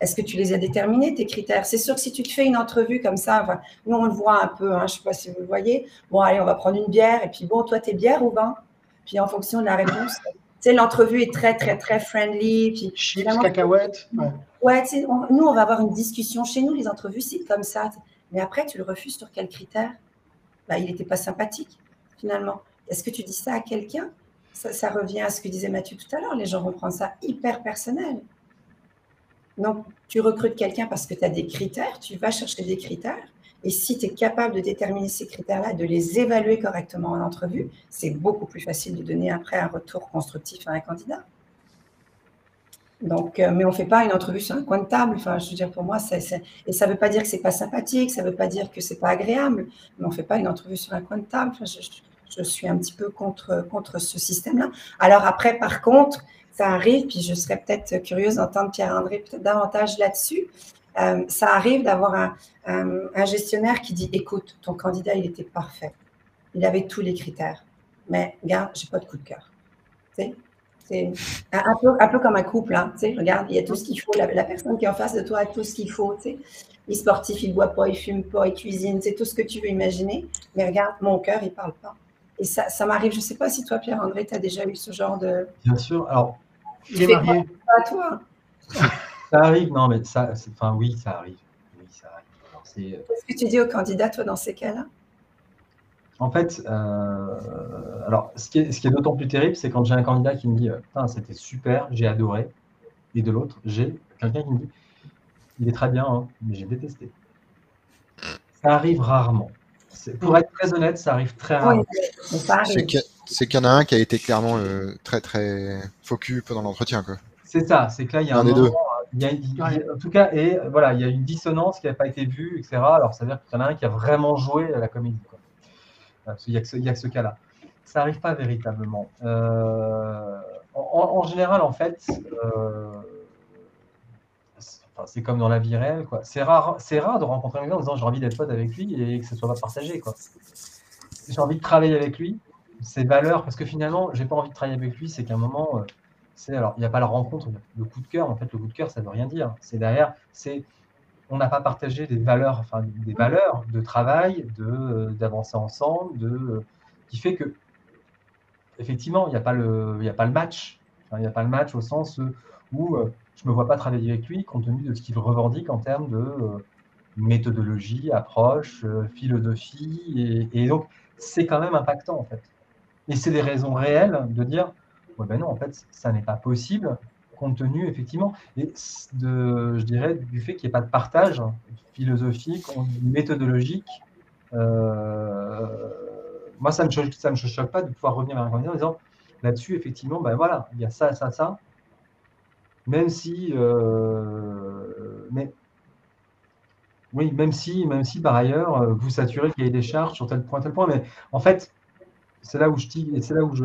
Est-ce que tu les as déterminés, tes critères? C'est sûr que si tu te fais une entrevue comme ça, enfin, nous on le voit un peu, hein, je ne sais pas si vous le voyez. Bon, allez, on va prendre une bière, et puis bon, toi, tu es bière ou vin? Puis en fonction de la réponse, *laughs* tu sais, l'entrevue est très, très, très friendly. Puis, Chips, cacahuètes. Ouais, ouais nous, on va avoir une discussion. Chez nous, les entrevues, c'est comme ça. Mais après, tu le refuses sur quel critère? Bah, Il n'était pas sympathique, finalement. Est-ce que tu dis ça à quelqu'un? Ça, revient à ce que disait Mathieu tout à l'heure, les gens prendre ça hyper personnel. Donc, tu recrutes quelqu'un parce que tu as des critères, tu vas chercher des critères, et si tu es capable de déterminer ces critères-là, de les évaluer correctement en entrevue, c'est beaucoup plus facile de donner après un retour constructif à un candidat. Donc, euh, mais on ne fait pas une entrevue sur un coin de table. Enfin, je veux dire, pour moi, c'est, et ça ne veut pas dire que ce n'est pas sympathique, ça ne veut pas dire que ce n'est pas agréable, mais on ne fait pas une entrevue sur un coin de table. Je, suis un petit peu contre, contre ce système-là. Alors après, par contre, ça arrive, puis je serais peut-être curieuse d'entendre Pierre-André peut-être davantage là-dessus. Euh, ça arrive d'avoir un, gestionnaire qui dit, écoute, ton candidat, il était parfait. Il avait tous les critères. Mais, gars, j'ai pas de coup de cœur. C'est un, peu, un peu comme un couple. Hein, regarde, il y a tout ce qu'il faut. La, personne qui est en face de toi a tout ce qu'il faut. Tu Il est sportif, il ne boit pas, il fume pas, il cuisine. C'est tout ce que tu veux imaginer. Mais regarde, mon cœur, il ne parle pas. Et ça, ça m'arrive. Je ne sais pas si toi, Pierre-André, tu as déjà eu ce genre de. Bien sûr. Alors, il est marié. À toi? *laughs* ça arrive. Non, mais ça, enfin, oui, ça arrive. Oui, ça arrive. Euh, Qu'est-ce que tu dis aux candidats, toi, dans ces cas-là? En fait, euh, alors, ce qui est, d'autant plus terrible, c'est quand j'ai un candidat qui me dit euh, C'était super, j'ai adoré. Et de l'autre, j'ai quelqu'un qui me dit Il est très bien, hein, mais j'ai détesté. Ça arrive rarement. Pour être très honnête, ça arrive très rarement. c'est qu'il y en a un qui a été clairement euh, très, très focus pendant l'entretien. C'est ça, c'est que là, il y a un, moment, en tout cas, et voilà, il y a une dissonance qui n'a pas été vue, etc. Alors, ça veut dire qu'il y en a un qui a vraiment joué à la comédie. Il n'y a, que ce, cas-là. Ça n'arrive pas véritablement. Euh, en, général, en fait, euh, c'est comme dans la vie réelle. C'est rare, rare de rencontrer un gars en disant j'ai envie d'être pote avec lui et que ce soit pas partagé. J'ai envie de travailler avec lui, ses valeurs, parce que finalement, j'ai pas envie de travailler avec lui, c'est qu'à un moment, euh, alors il n'y a pas la rencontre, le coup de cœur. En fait, le coup de cœur, ça ne veut rien dire. C'est derrière, c'est on n'a pas partagé des valeurs, enfin des valeurs de travail, de euh, d'avancer ensemble, de euh, qui fait que effectivement il n'y a pas le il a pas le match, il n'y a pas le match au sens où euh, je me vois pas travailler avec lui compte tenu de ce qu'il revendique en termes de méthodologie, approche, philosophie et, donc c'est quand même impactant en fait. Et c'est des raisons réelles de dire ouais ben non en fait ça n'est pas possible compte tenu effectivement et de, je dirais, du fait qu'il n'y ait pas de partage philosophique, méthodologique. Euh, moi, ça ne me, ça me choque pas de pouvoir revenir vers un candidat en disant là-dessus, effectivement, ben voilà, il y a ça, ça, ça. Même si, euh, mais oui, même si, même si par ailleurs, euh, vous saturez qu'il y ait des charges sur tel point, tel point, mais en fait, c'est là où je et c'est là où je,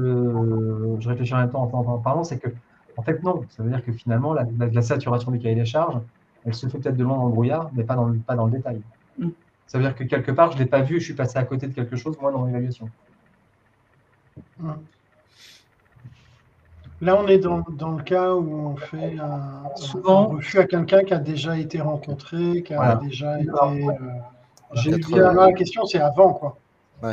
je réfléchis en temps en parlant, c'est que en fait, non. Ça veut dire que finalement, la, saturation du cahier des charges, elle se fait peut-être de loin dans le brouillard, mais pas dans le, pas dans le détail. Mm. Ça veut dire que quelque part, je ne l'ai pas vu et je suis passé à côté de quelque chose, moi, dans l'évaluation. Mm. Là, on est dans, dans, le cas où on fait un, Souvent, refus à quelqu'un qui a déjà été rencontré, qui a déjà été. Euh, j'ai eu la question, c'est avant, quoi.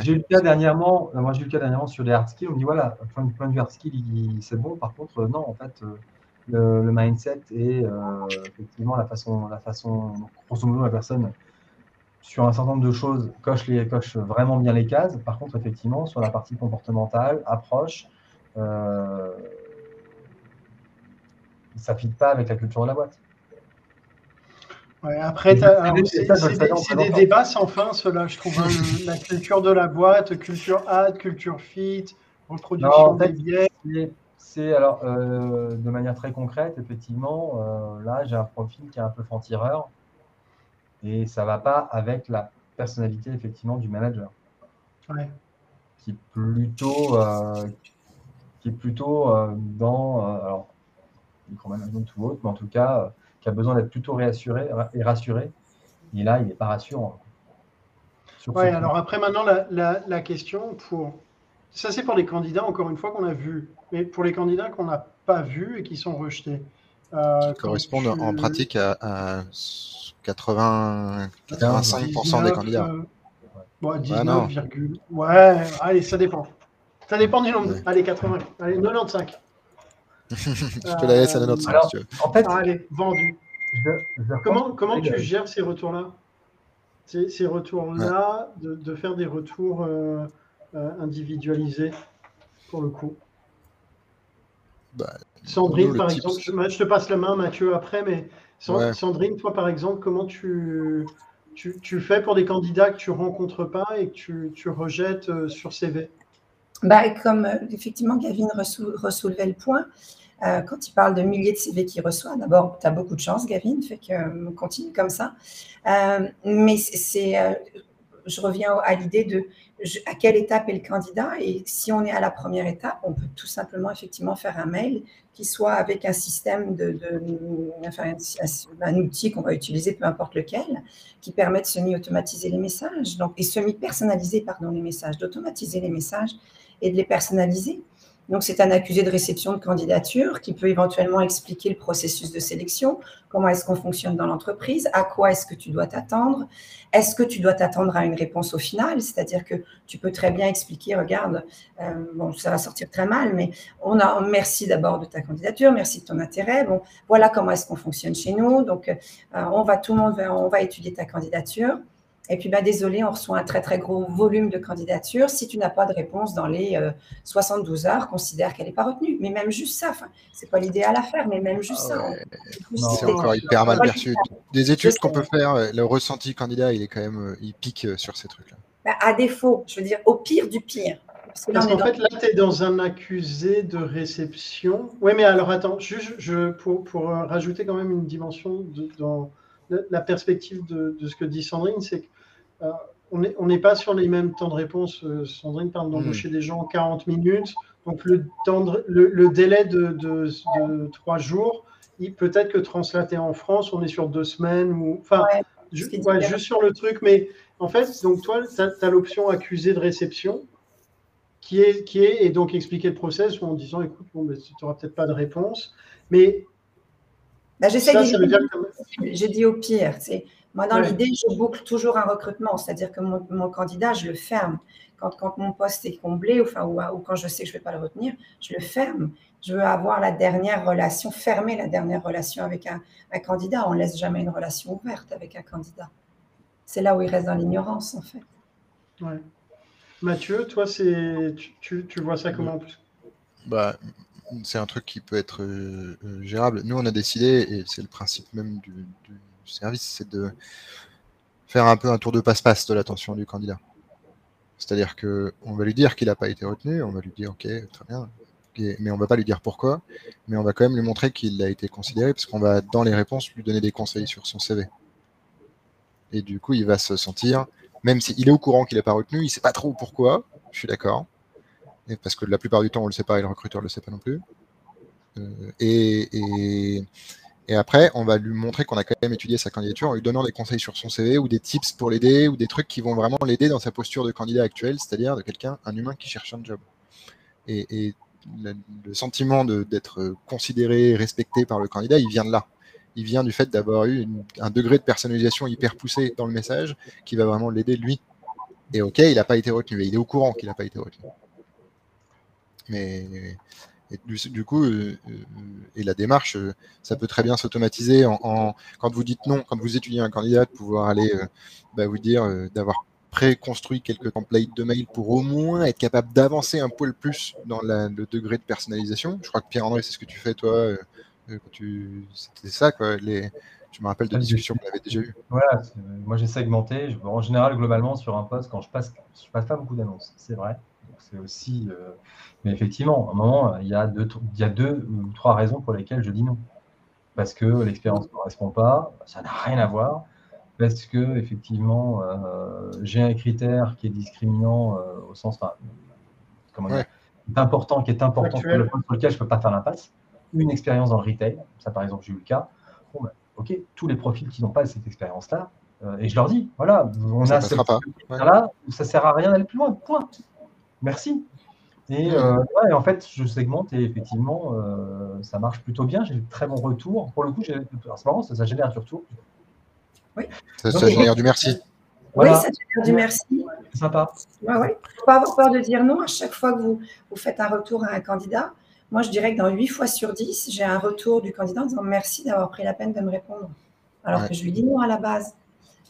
J'ai eu le cas dernièrement, euh, moi j'ai eu le cas dernièrement sur les hard skills, on me dit voilà, point de, point de vue hard skills, c'est bon, par contre, euh, non, en fait, euh, le, mindset et effectivement la façon, la façon, grosso modo, la personne, sur un certain nombre de choses, coche, les, coche vraiment bien les cases. Par contre, effectivement, sur la partie comportementale, approche, ça ne fit pas avec la culture de la boîte après, c'est des débats sans fin, cela, je trouve. Hein, *laughs* la culture de la boîte, culture ad, culture fit, reproduction des biais. C'est alors, euh, de manière très concrète, effectivement, euh, là, j'ai un profil qui est un peu fantireur et ça ne va pas avec la personnalité, effectivement, du manager. Qui est plutôt, euh, qui est plutôt dans, alors, micromanagement tout autre, mais en tout cas, qui a besoin d'être plutôt réassuré et rassuré. Et là, il n'est pas rassurant. Oui, alors après, maintenant, la, question pour. Ça, c'est pour les candidats, encore une fois, qu'on a vus. Mais pour les candidats qu'on n'a pas vus et qui sont rejetés. Euh, qui correspondent en pratique à, 80, 85% des candidats. Euh, bon, 19, ouais, allez, ça dépend. Ça dépend du nombre. Allez, 80. Allez, 95. *laughs* je te la laisse à notre sens, tu veux. En fait, allez, vendu. comment comment tu gères ces retours-là ces, retours-là, de, faire des retours euh, euh, individualisés pour le coup bah, Sandrine, par exemple, je, te passe la main, Mathieu, après, mais Sandrine, toi, par exemple, comment tu, tu, fais pour des candidats que tu rencontres pas et que tu, tu rejettes euh, sur CV bah, Comme effectivement Gavin ressoulevait le point, euh, quand il parle de milliers de CV qu'il reçoit, d'abord, tu as beaucoup de chance, Gavin, fait que euh, continue comme ça. Euh, mais c'est, je reviens à l'idée de à quelle étape est le candidat et si on est à la première étape, on peut tout simplement effectivement faire un mail qui soit avec un système de, enfin, un, outil qu'on va utiliser, peu importe lequel, qui permet de semi-automatiser les messages, donc et semi-personnaliser pardon les messages, d'automatiser les messages et de les personnaliser. Donc, c'est un accusé de réception de candidature qui peut éventuellement expliquer le processus de sélection, comment est-ce qu'on fonctionne dans l'entreprise, à quoi est-ce que tu dois t'attendre, est-ce que tu dois t'attendre à une réponse au final, c'est-à-dire que tu peux très bien expliquer, regarde, euh, bon, ça va sortir très mal, mais on a, merci d'abord de ta candidature, merci de ton intérêt, bon, voilà comment est-ce qu'on fonctionne chez nous, donc euh, on va, tout le monde, on va étudier ta candidature. Et puis, bah, désolé, on reçoit un très, très gros volume de candidatures. Si tu n'as pas de réponse dans les 72 euh, heures, considère qu'elle n'est pas retenue. Mais même juste ça, ce n'est pas l'idéal à faire, mais même juste ça. Ah c'est encore hyper mal perçu. Des études qu'on peut faire, euh, le ressenti candidat, il est quand même, euh, il pique sur ces trucs-là. Bah, à défaut, je veux dire, au pire du pire. Parce qu'en fait, là, tu es dans un accusé de réception. Oui, mais alors attends, je, pour, pour, rajouter quand même une dimension dans la perspective de, de, ce que dit Sandrine, c'est que euh, on n'est pas sur les mêmes temps de réponse. Euh, Sandrine parle d'embaucher hmm. des gens en 40 minutes. Donc, le, temps le, délai de, trois jours, peut-être que translaté en France, on est sur deux semaines. Ou, enfin, juste sur le truc. Mais en fait, donc toi, tu as, l'option accusé de réception qui est, qui est, et donc expliquer le process en disant écoute, bon, tu n'auras peut-être pas de réponse. Mais. Bah, J'essaie de J'ai dit au pire. Moi, dans l'idée, je boucle toujours un recrutement, c'est-à-dire que mon, candidat, je le ferme. Quand, quand, mon poste est comblé, enfin, ou, ou, quand je sais que je ne vais pas le retenir, je le ferme. Je veux avoir la dernière relation, fermer la dernière relation avec un, candidat. On ne laisse jamais une relation ouverte avec un candidat. C'est là où il reste dans l'ignorance, en fait. Ouais. Mathieu, toi, c'est, tu, tu, vois ça comment bah, C'est un truc qui peut être euh, euh, gérable. Nous, on a décidé, et c'est le principe même du service, c'est de faire un peu un tour de passe-passe de l'attention du candidat. C'est-à-dire que on va lui dire qu'il n'a pas été retenu, on va lui dire ok, très bien, mais on va pas lui dire pourquoi, mais on va quand même lui montrer qu'il a été considéré, parce qu'on va dans les réponses lui donner des conseils sur son CV. Et du coup, il va se sentir, même s'il est au courant qu'il n'est pas retenu, il ne sait pas trop pourquoi, je suis d'accord, parce que la plupart du temps on ne le sait pas et le recruteur ne le sait pas non plus. Euh, et après, on va lui montrer qu'on a quand même étudié sa candidature en lui donnant des conseils sur son CV ou des tips pour l'aider ou des trucs qui vont vraiment l'aider dans sa posture de candidat actuel, c'est-à-dire de quelqu'un, un humain qui cherche un job. Et, le, sentiment d'être considéré, respecté par le candidat, il vient de là. Il vient du fait d'avoir eu un degré de personnalisation hyper poussé dans le message qui va vraiment l'aider lui. Et ok, il n'a pas été retenu, il est au courant qu'il n'a pas été retenu. Mais et du, coup, euh, euh, et la démarche, euh, ça peut très bien s'automatiser en, quand vous dites non, quand vous étudiez un candidat, de pouvoir aller bah, vous dire d'avoir pré-construit quelques templates de mail pour au moins être capable d'avancer un poil plus dans le degré de personnalisation. Je crois que Pierre-André, c'est ce que tu fais toi. tu... C'était ça, quoi. Les... Je me rappelle de discussions qu'on avait déjà eues. Voilà, moi j'ai segmenté. En général, globalement, sur un poste, quand je passe, je passe pas beaucoup d'annonces, c'est vrai. C'est aussi mais effectivement, à un moment, il y a deux, il y a deux ou trois raisons pour lesquelles je dis non. Parce que l'expérience ne correspond pas, ça n'a rien à voir. Parce que effectivement, euh, j'ai un critère qui est discriminant euh, au sens, enfin, comment dire, important, qui est important pour le point sur lequel je ne peux pas faire l'impasse. Une expérience dans le retail, ça par exemple, j'ai eu le cas. Bon, ben, ok, tous les profils qui n'ont pas cette expérience-là, euh, et je leur dis, voilà, on ça a ce là, ça sert à rien d'aller plus loin. Point. Merci. Euh, et, en fait, je segmente et effectivement, euh, ça marche plutôt bien. J'ai de très bons retours. Pour le coup, c'est marrant, ça, génère du retour. Oui. Ça, génère du merci. Oui, ça génère du merci. C'est sympa. Ouais, ouais. Faut pas avoir peur de dire non à chaque fois que vous, vous faites un retour à un candidat. Moi, je dirais que dans 8 fois sur 10, j'ai un retour du candidat en disant merci d'avoir pris la peine de me répondre. Alors que je lui dis non à la base.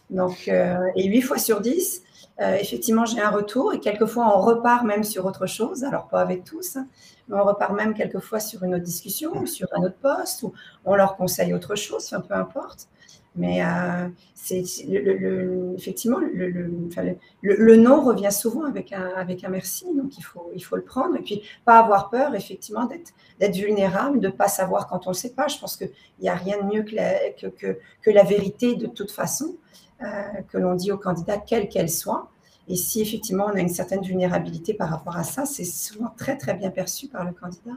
Donc, euh, et 8 fois sur 10, euh, effectivement, j'ai un retour et quelquefois on repart même sur autre chose, alors pas avec tous, hein, mais on repart même quelquequefois sur une autre discussion ou sur un autre poste ou on leur conseille autre chose, enfin, peu importe. Mais euh, c'est le, effectivement, le, non revient souvent avec un, avec un merci, donc il faut, il faut le prendre et puis pas avoir peur, effectivement, d'être vulnérable, de ne pas savoir quand on ne le sait pas. Je pense qu'il n'y a rien de mieux que, que la vérité de toute façon. Euh, que l'on dit aux candidats, quelle qu'elle soit. Et si effectivement on a une certaine vulnérabilité par rapport à ça, c'est souvent très très bien perçu par le candidat.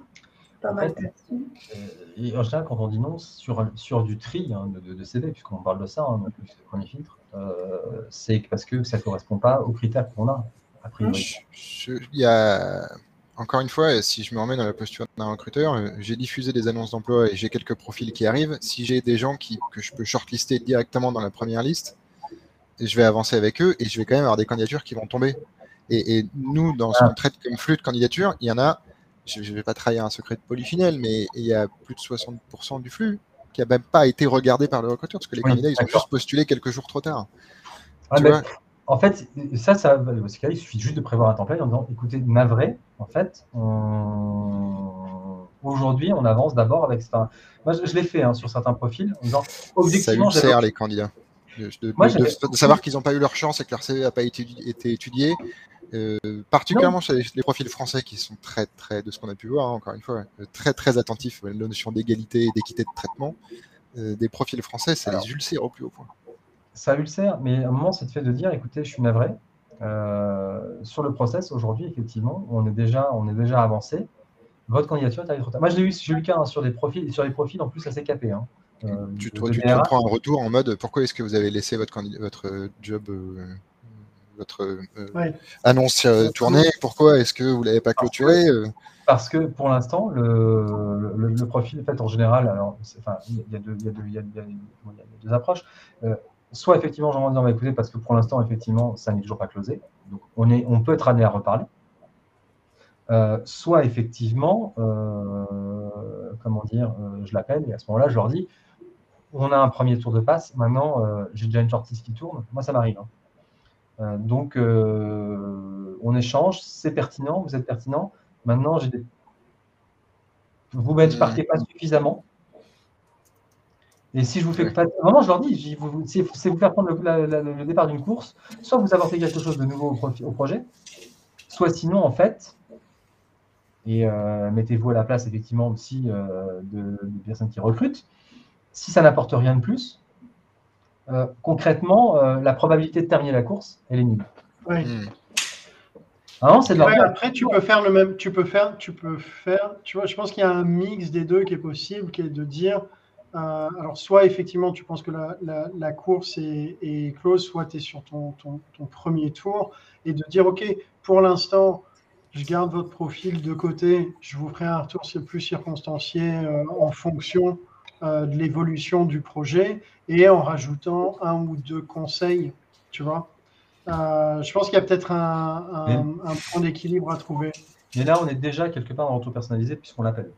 Pas mal perçu. Euh, et en général, quand on dit non sur, sur du tri hein, de, de, CV, puisqu'on parle de ça, hein, donc le premier filtre, euh, c'est parce que ça ne correspond pas aux critères qu'on a, a priori. Il y a encore une fois, si je me remets dans la posture d'un recruteur, j'ai diffusé des annonces d'emploi et j'ai quelques profils qui arrivent. Si j'ai des gens qui, que je peux shortlister directement dans la première liste, je vais avancer avec eux et je vais quand même avoir des candidatures qui vont tomber. Et, nous, dans ce qu'on traite comme flux de candidatures, il y en a, je ne vais pas trahir un secret de polyfinelle, mais il y a plus de 60% du flux qui n'a même pas été regardé par le recruteur parce que les candidats, ils ont juste postulé quelques jours trop tard. en fait, ça, ça, il suffit juste de prévoir un template en disant, écoutez, navré, en fait, aujourd'hui, on avance d'abord avec. Enfin, moi, je, l'ai fait hein, sur certains profils en disant, objectivement, ça sert les candidats. De, savoir qu'ils n'ont pas eu leur chance et que leur CV n'a pas été, étudié, euh, particulièrement chez les, profils français qui sont très, très, de ce qu'on a pu voir, hein, encore une fois, euh, très, très attentifs à la notion d'égalité et d'équité de traitement. Euh, des profils français, ça les ulcère au plus haut point. Ça ulcère, mais à un moment, c'est le fait de dire, écoutez, je suis navré. sur le process, aujourd'hui, effectivement, on est déjà, on est déjà avancé. Votre candidature est arrivée trop tard. Moi, j'ai eu, eu le cas hein, sur des profils, sur des profils en plus assez capés. Hein. Tu, toi, tu te prends un retour en mode pourquoi est-ce que vous avez laissé votre, votre job votre euh, annonce euh, tournée Pourquoi est-ce que vous ne l'avez pas clôturé euh? Parce que pour l'instant, le, le, profil, fait, en général, alors, il y, a deux approches. soit effectivement, j'en ai écouter parce que pour l'instant, effectivement, ça n'est toujours pas closé. Donc, on, est, on peut être amené à reparler. soit effectivement, comment dire, je l'appelle et à ce moment-là, je leur dis, on a un premier tour de passe, maintenant, j'ai déjà une shortlist qui tourne. Moi, ça m'arrive. Hein. Euh, donc, euh, on échange, c'est pertinent, vous êtes pertinent. Maintenant, j'ai des... vous ne partez pas suffisamment. Et si je vous fais pas. Vraiment, je leur dis, c'est vous faire prendre le, départ d'une course, soit vous apportez quelque chose de nouveau au, projet, soit sinon, en fait, et euh, mettez-vous à la place effectivement aussi de, personnes qui recrutent, si ça n'apporte rien de plus, euh, concrètement, euh, la probabilité de terminer la course, elle est nulle. Oui. Hmm. C'est après, tu peux faire le même, tu peux faire, tu peux faire, tu vois, je pense qu'il y a un mix des deux qui est possible, qui est de dire, euh, alors soit effectivement tu penses que la, course est, close, soit tu es sur ton, ton, premier tour, et de dire, ok, pour l'instant, je garde votre profil de côté, je vous ferai un retour plus circonstancié en fonction euh, de l'évolution du projet et en rajoutant un ou deux conseils, tu vois. Euh, je pense qu'il y a peut-être un, point d'équilibre à trouver. Mais là, on est déjà quelque part dans l'auto personnalisé puisqu'on l'appelle.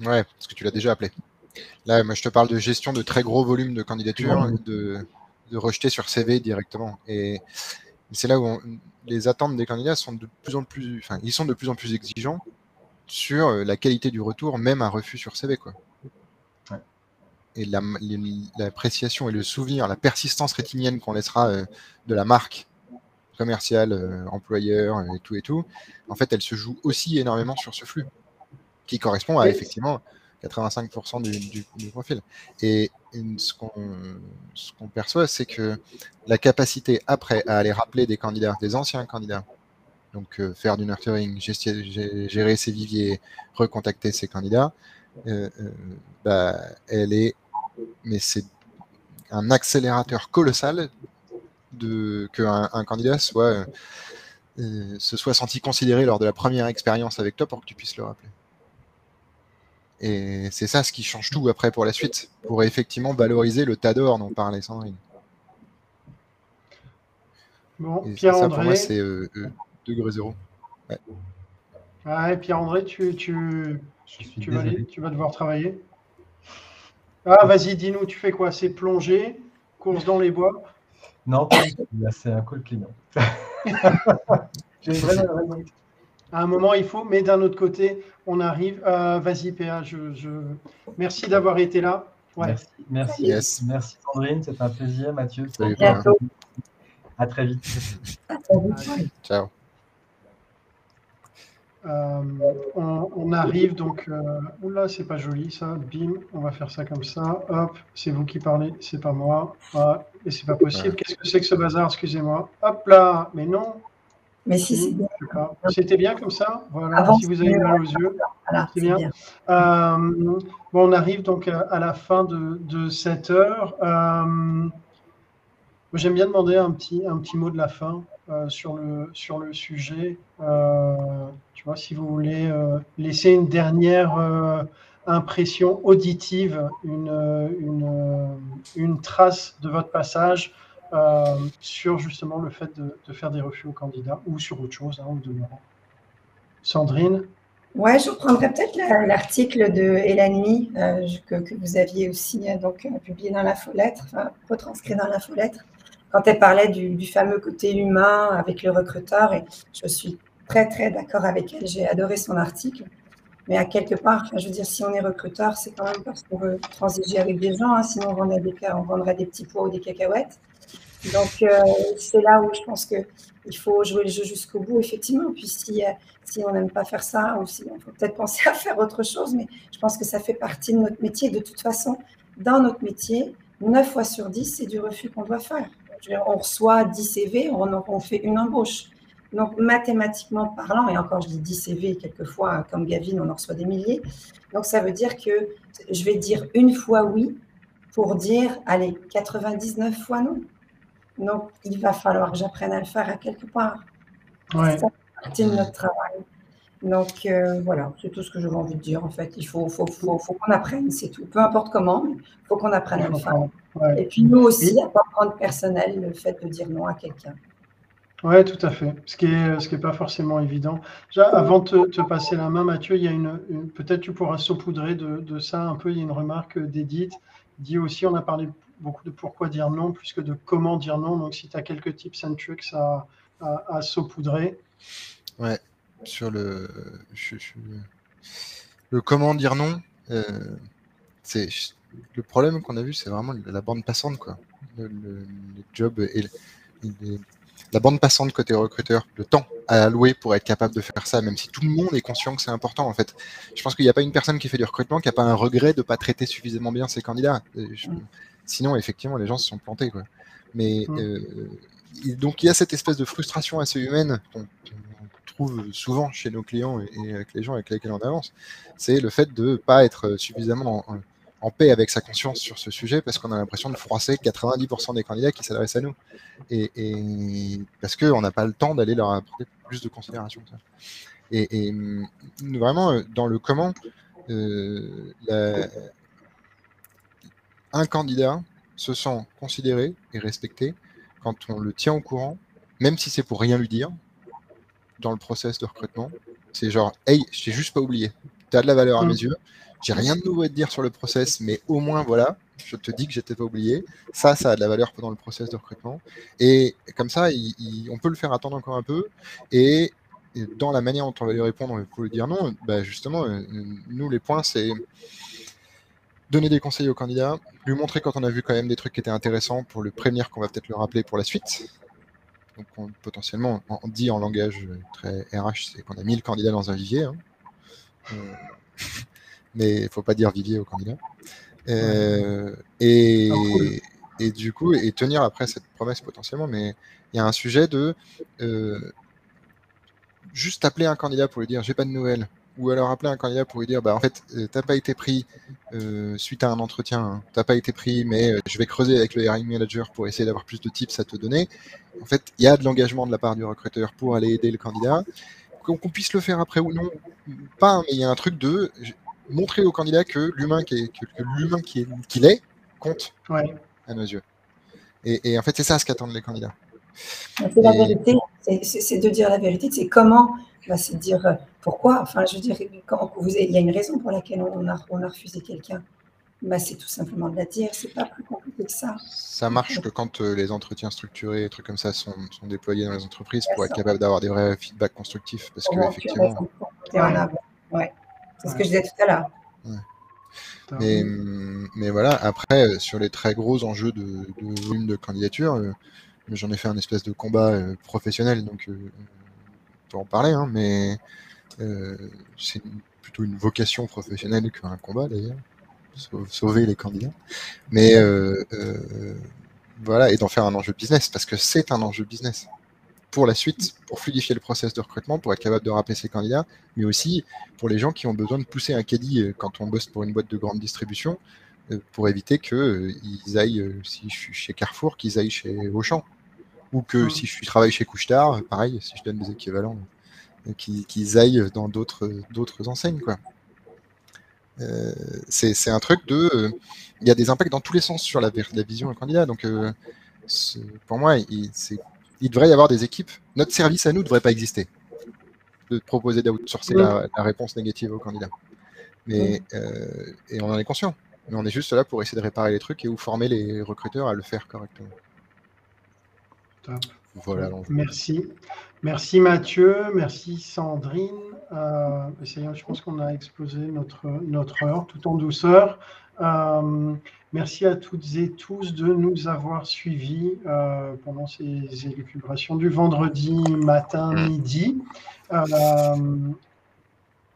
Ouais, parce que tu l'as déjà appelé. Là, moi, je te parle de gestion de très gros volumes de candidatures, de, de rejeter sur CV directement. Et c'est là où les attentes des candidats sont de plus en plus, enfin, ils sont de plus en plus exigeants sur la qualité du retour, même un refus sur CV, quoi et l'appréciation et le souvenir, la persistance rétinienne qu'on laissera euh, de la marque commerciale, euh, employeur et tout et tout, en fait, elle se joue aussi énormément sur ce flux, qui correspond à effectivement 85% du, profil. Et ce qu'on perçoit, c'est que la capacité après à aller rappeler des candidats, des anciens candidats, donc euh, faire du nurturing, gérer ses viviers, recontacter ses candidats, bah, elle est mais c'est un accélérateur colossal de qu'un un candidat soit euh, se soit senti considéré lors de la première expérience avec toi pour que tu puisses le rappeler. Et c'est ça ce qui change tout après pour la suite, pour effectivement valoriser le tas d'or dont parlait Sandrine. Bon, Pierre-André. pour moi, c'est euh, euh, degré zéro. Ouais. Pierre-André, tu, tu, tu, vas, tu vas devoir travailler. Ah, vas-y, dis-nous, tu fais quoi? C'est plonger, course dans les bois? Non, c'est un call *laughs* client. À un moment, il faut, mais d'un autre côté, on arrive. Euh, vas-y, PA, je, merci d'avoir été là. Merci, merci, merci Sandrine, c'est un plaisir, Mathieu. À très vite. À très vite. Ciao. Euh, on, arrive donc. Euh, oula, c'est pas joli ça. Bim, on va faire ça comme ça. Hop, c'est vous qui parlez, c'est pas moi. Ah, et c'est pas possible. Qu'est-ce que c'est que ce bazar Excusez-moi. Hop là, mais non. Mais si, c'est bien. C'était bien comme ça? Voilà, si vous avez mal aux yeux. c'est bien. Euh, bon, on arrive donc à, la fin de, de cette heure. J'aime bien demander un petit, un petit mot de la fin sur, le, sur le sujet. tu vois, si vous voulez laisser une dernière impression auditive, une, une, une, trace de votre passage sur justement le fait de, faire des refus aux candidats ou sur autre chose, hein, demeurant. Sandrine? Ouais, je reprendrai peut-être l'article de Hélène euh, que, que, vous aviez aussi euh, donc, euh, publié dans la lettre, enfin, retranscrit dans la lettre, quand elle parlait du, fameux côté humain avec le recruteur. Et je suis très, très d'accord avec elle. J'ai adoré son article. Mais à quelque part, je veux dire, si on est recruteur, c'est quand même parce qu'on veut transiger avec des gens. Hein, sinon, on vendrait, des, petits pois ou des cacahuètes. Donc, euh, c'est là où je pense qu'il faut jouer le jeu jusqu'au bout, effectivement. Puis, si, euh, on n'aime pas faire ça, ou si on faut peut-être penser à faire autre chose, mais je pense que ça fait partie de notre métier. De toute façon, dans notre métier, 9 fois sur 10, c'est du refus qu'on doit faire. On reçoit 10 CV, on, on fait une embauche. Donc, mathématiquement parlant, et encore je dis 10 CV, quelquefois, comme Gavin, on en reçoit des milliers. Donc, ça veut dire que je vais dire une fois oui pour dire, allez, 99 fois non. Donc, il va falloir que j'apprenne à le faire à quelque part. Ouais. Ça fait partie de notre travail. Donc, euh, voilà, c'est tout ce que j'avais envie de dire, en fait. Il faut, faut, faut, faut qu'on apprenne, c'est tout. Peu importe comment, il faut qu'on apprenne à le faire. Ouais. Et puis, nous aussi, à ne pas prendre personnel le fait de dire non à quelqu'un. Oui, tout à fait. Ce qui n'est ce qui est pas forcément évident. Déjà, avant de te, te, passer la main, Mathieu, il y a une, une peut-être tu pourras saupoudrer de, de, ça un peu. Il y a une remarque d'Edith. Dit aussi, on a parlé beaucoup de pourquoi dire non plus que de comment dire non. Donc, si tu as quelques tips and tricks à, à, à, saupoudrer. Ouais, sur le, je, je, le comment dire non, euh, c'est le problème qu'on a vu, c'est vraiment la bande passante, quoi. Le, le, le job et la bande passante côté recruteur, le temps à allouer pour être capable de faire ça, même si tout le monde est conscient que c'est important en fait. Je pense qu'il n'y a pas une personne qui fait du recrutement qui n'a pas un regret de ne pas traiter suffisamment bien ses candidats. Je, Sinon, effectivement, les gens se sont plantés. Quoi. Mais mmh. euh, donc, il y a cette espèce de frustration assez humaine qu'on souvent chez nos clients et, avec les gens avec lesquels on avance. C'est le fait de ne pas être suffisamment en, paix avec sa conscience sur ce sujet parce qu'on a l'impression de froisser 90% des candidats qui s'adressent à nous. Et, et parce qu'on n'a pas le temps d'aller leur apporter plus de considération. Ça. Et, et, vraiment, dans le comment, euh, un candidat se sent considéré et respecté quand on le tient au courant, même si c'est pour rien lui dire, dans le process de recrutement. C'est genre, hey, je t'ai juste pas oublié. Tu as de la valeur à mes yeux. J'ai rien de nouveau à te dire sur le process, mais au moins, voilà, je te dis que j'étais pas oublié. Ça, ça a de la valeur pendant le process de recrutement. Et comme ça, il, il, on peut le faire attendre encore un peu. Et, dans la manière dont on va lui répondre pour lui dire non, bah justement, euh, nous, les points, c'est donner des conseils au candidat, lui montrer quand on a vu quand même des trucs qui étaient intéressants pour le prévenir qu'on va peut-être le rappeler pour la suite. Donc on, potentiellement, on dit en langage très RH, c'est qu'on a mis le candidat dans un vivier. Hein. Euh, *laughs* mais il ne faut pas dire vivier au candidat. Euh, et, et, du coup, et tenir après cette promesse potentiellement, mais il y a un sujet de euh, juste appeler un candidat pour lui dire j'ai pas de nouvelles, ou alors appeler un candidat pour lui dire bah en fait euh, t'as pas été pris euh, suite à un entretien hein, t'as pas été pris mais euh, je vais creuser avec le hiring manager pour essayer d'avoir plus de tips à te donner. En fait il y a de l'engagement de la part du recruteur pour aller aider le candidat. Qu'on qu puisse le faire après ou non pas hein, mais il y a un truc de montrer au candidat que l'humain qui est que, que l'humain qui est qu'il est compte ouais. à nos yeux. Et, et en fait c'est ça ce qu'attendent les candidats. C'est la vérité. C'est de dire la vérité. C'est comment c'est de dire euh, pourquoi? Enfin, je veux dire, quand vous, il y a une raison pour laquelle on a, on a refusé quelqu'un. Bah, c'est tout simplement de la dire, c'est pas plus compliqué que ça. Ça marche que quand euh, les entretiens structurés et trucs comme ça sont, sont déployés dans les entreprises pour être capable d'avoir des vrais feedbacks constructifs. Parce que, effectivement. Ouais. ouais. C'est ce que je disais tout à l'heure. Ouais. Mais, mais, voilà, après, euh, sur les très gros enjeux de, de volume de candidature, euh, j'en ai fait un espèce de combat euh, professionnel, donc euh, on peut en parler, hein, mais euh, c'est plutôt une vocation professionnelle qu'un combat d'ailleurs, sauver les candidats. Mais euh, euh, voilà, et d'en faire un enjeu business, parce que c'est un enjeu business. Pour la suite, pour fluidifier le process de recrutement, pour être capable de rappeler ses candidats, mais aussi pour les gens qui ont besoin de pousser un caddie quand on bosse pour une boîte de grande distribution, pour éviter qu'ils aillent, si je suis chez Carrefour, qu'ils aillent chez Auchan. Ou que si je travaille chez Couchetard, pareil, si je donne des équivalents, qu'ils aillent dans d'autres enseignes. Quoi. c'est un truc de. Il y a des impacts dans tous les sens sur la, la vision du candidat. Donc, pour moi, il, il, devrait y avoir des équipes. Notre service à nous ne devrait pas exister. De proposer d'outsourcer la, la, réponse négative au candidat. Mais, euh, et on en est conscient. Mais on est juste là pour essayer de réparer les trucs et ou former les recruteurs à le faire correctement. Voilà. Merci. Merci Mathieu, merci Sandrine. Euh, je pense qu'on a explosé notre, notre heure tout en douceur. Euh, merci à toutes et tous de nous avoir suivis euh, pendant ces élucubrations du vendredi matin, mm. midi. Euh,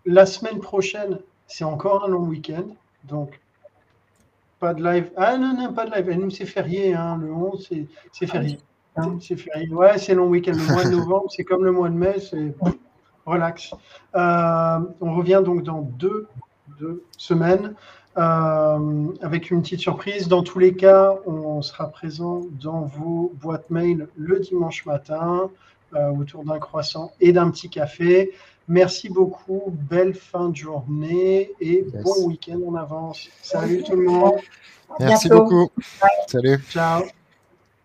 la semaine prochaine, c'est encore un long week-end, donc pas de live. Ah non, non, pas de live. Et nous, c'est férié, hein, le 11, c'est férié. Hein, c'est férié. Ouais, c'est long week-end. Le mois de novembre, c'est comme le mois de mai, c'est relax. on revient donc dans deux, deux semaines. Euh, avec une petite surprise. Dans tous les cas, on sera présent dans vos boîtes mail le dimanche matin euh, autour d'un croissant et d'un petit café. Merci beaucoup, belle fin de journée et bon week-end en avance. Salut tout le monde. Merci beaucoup. Salut. Ciao.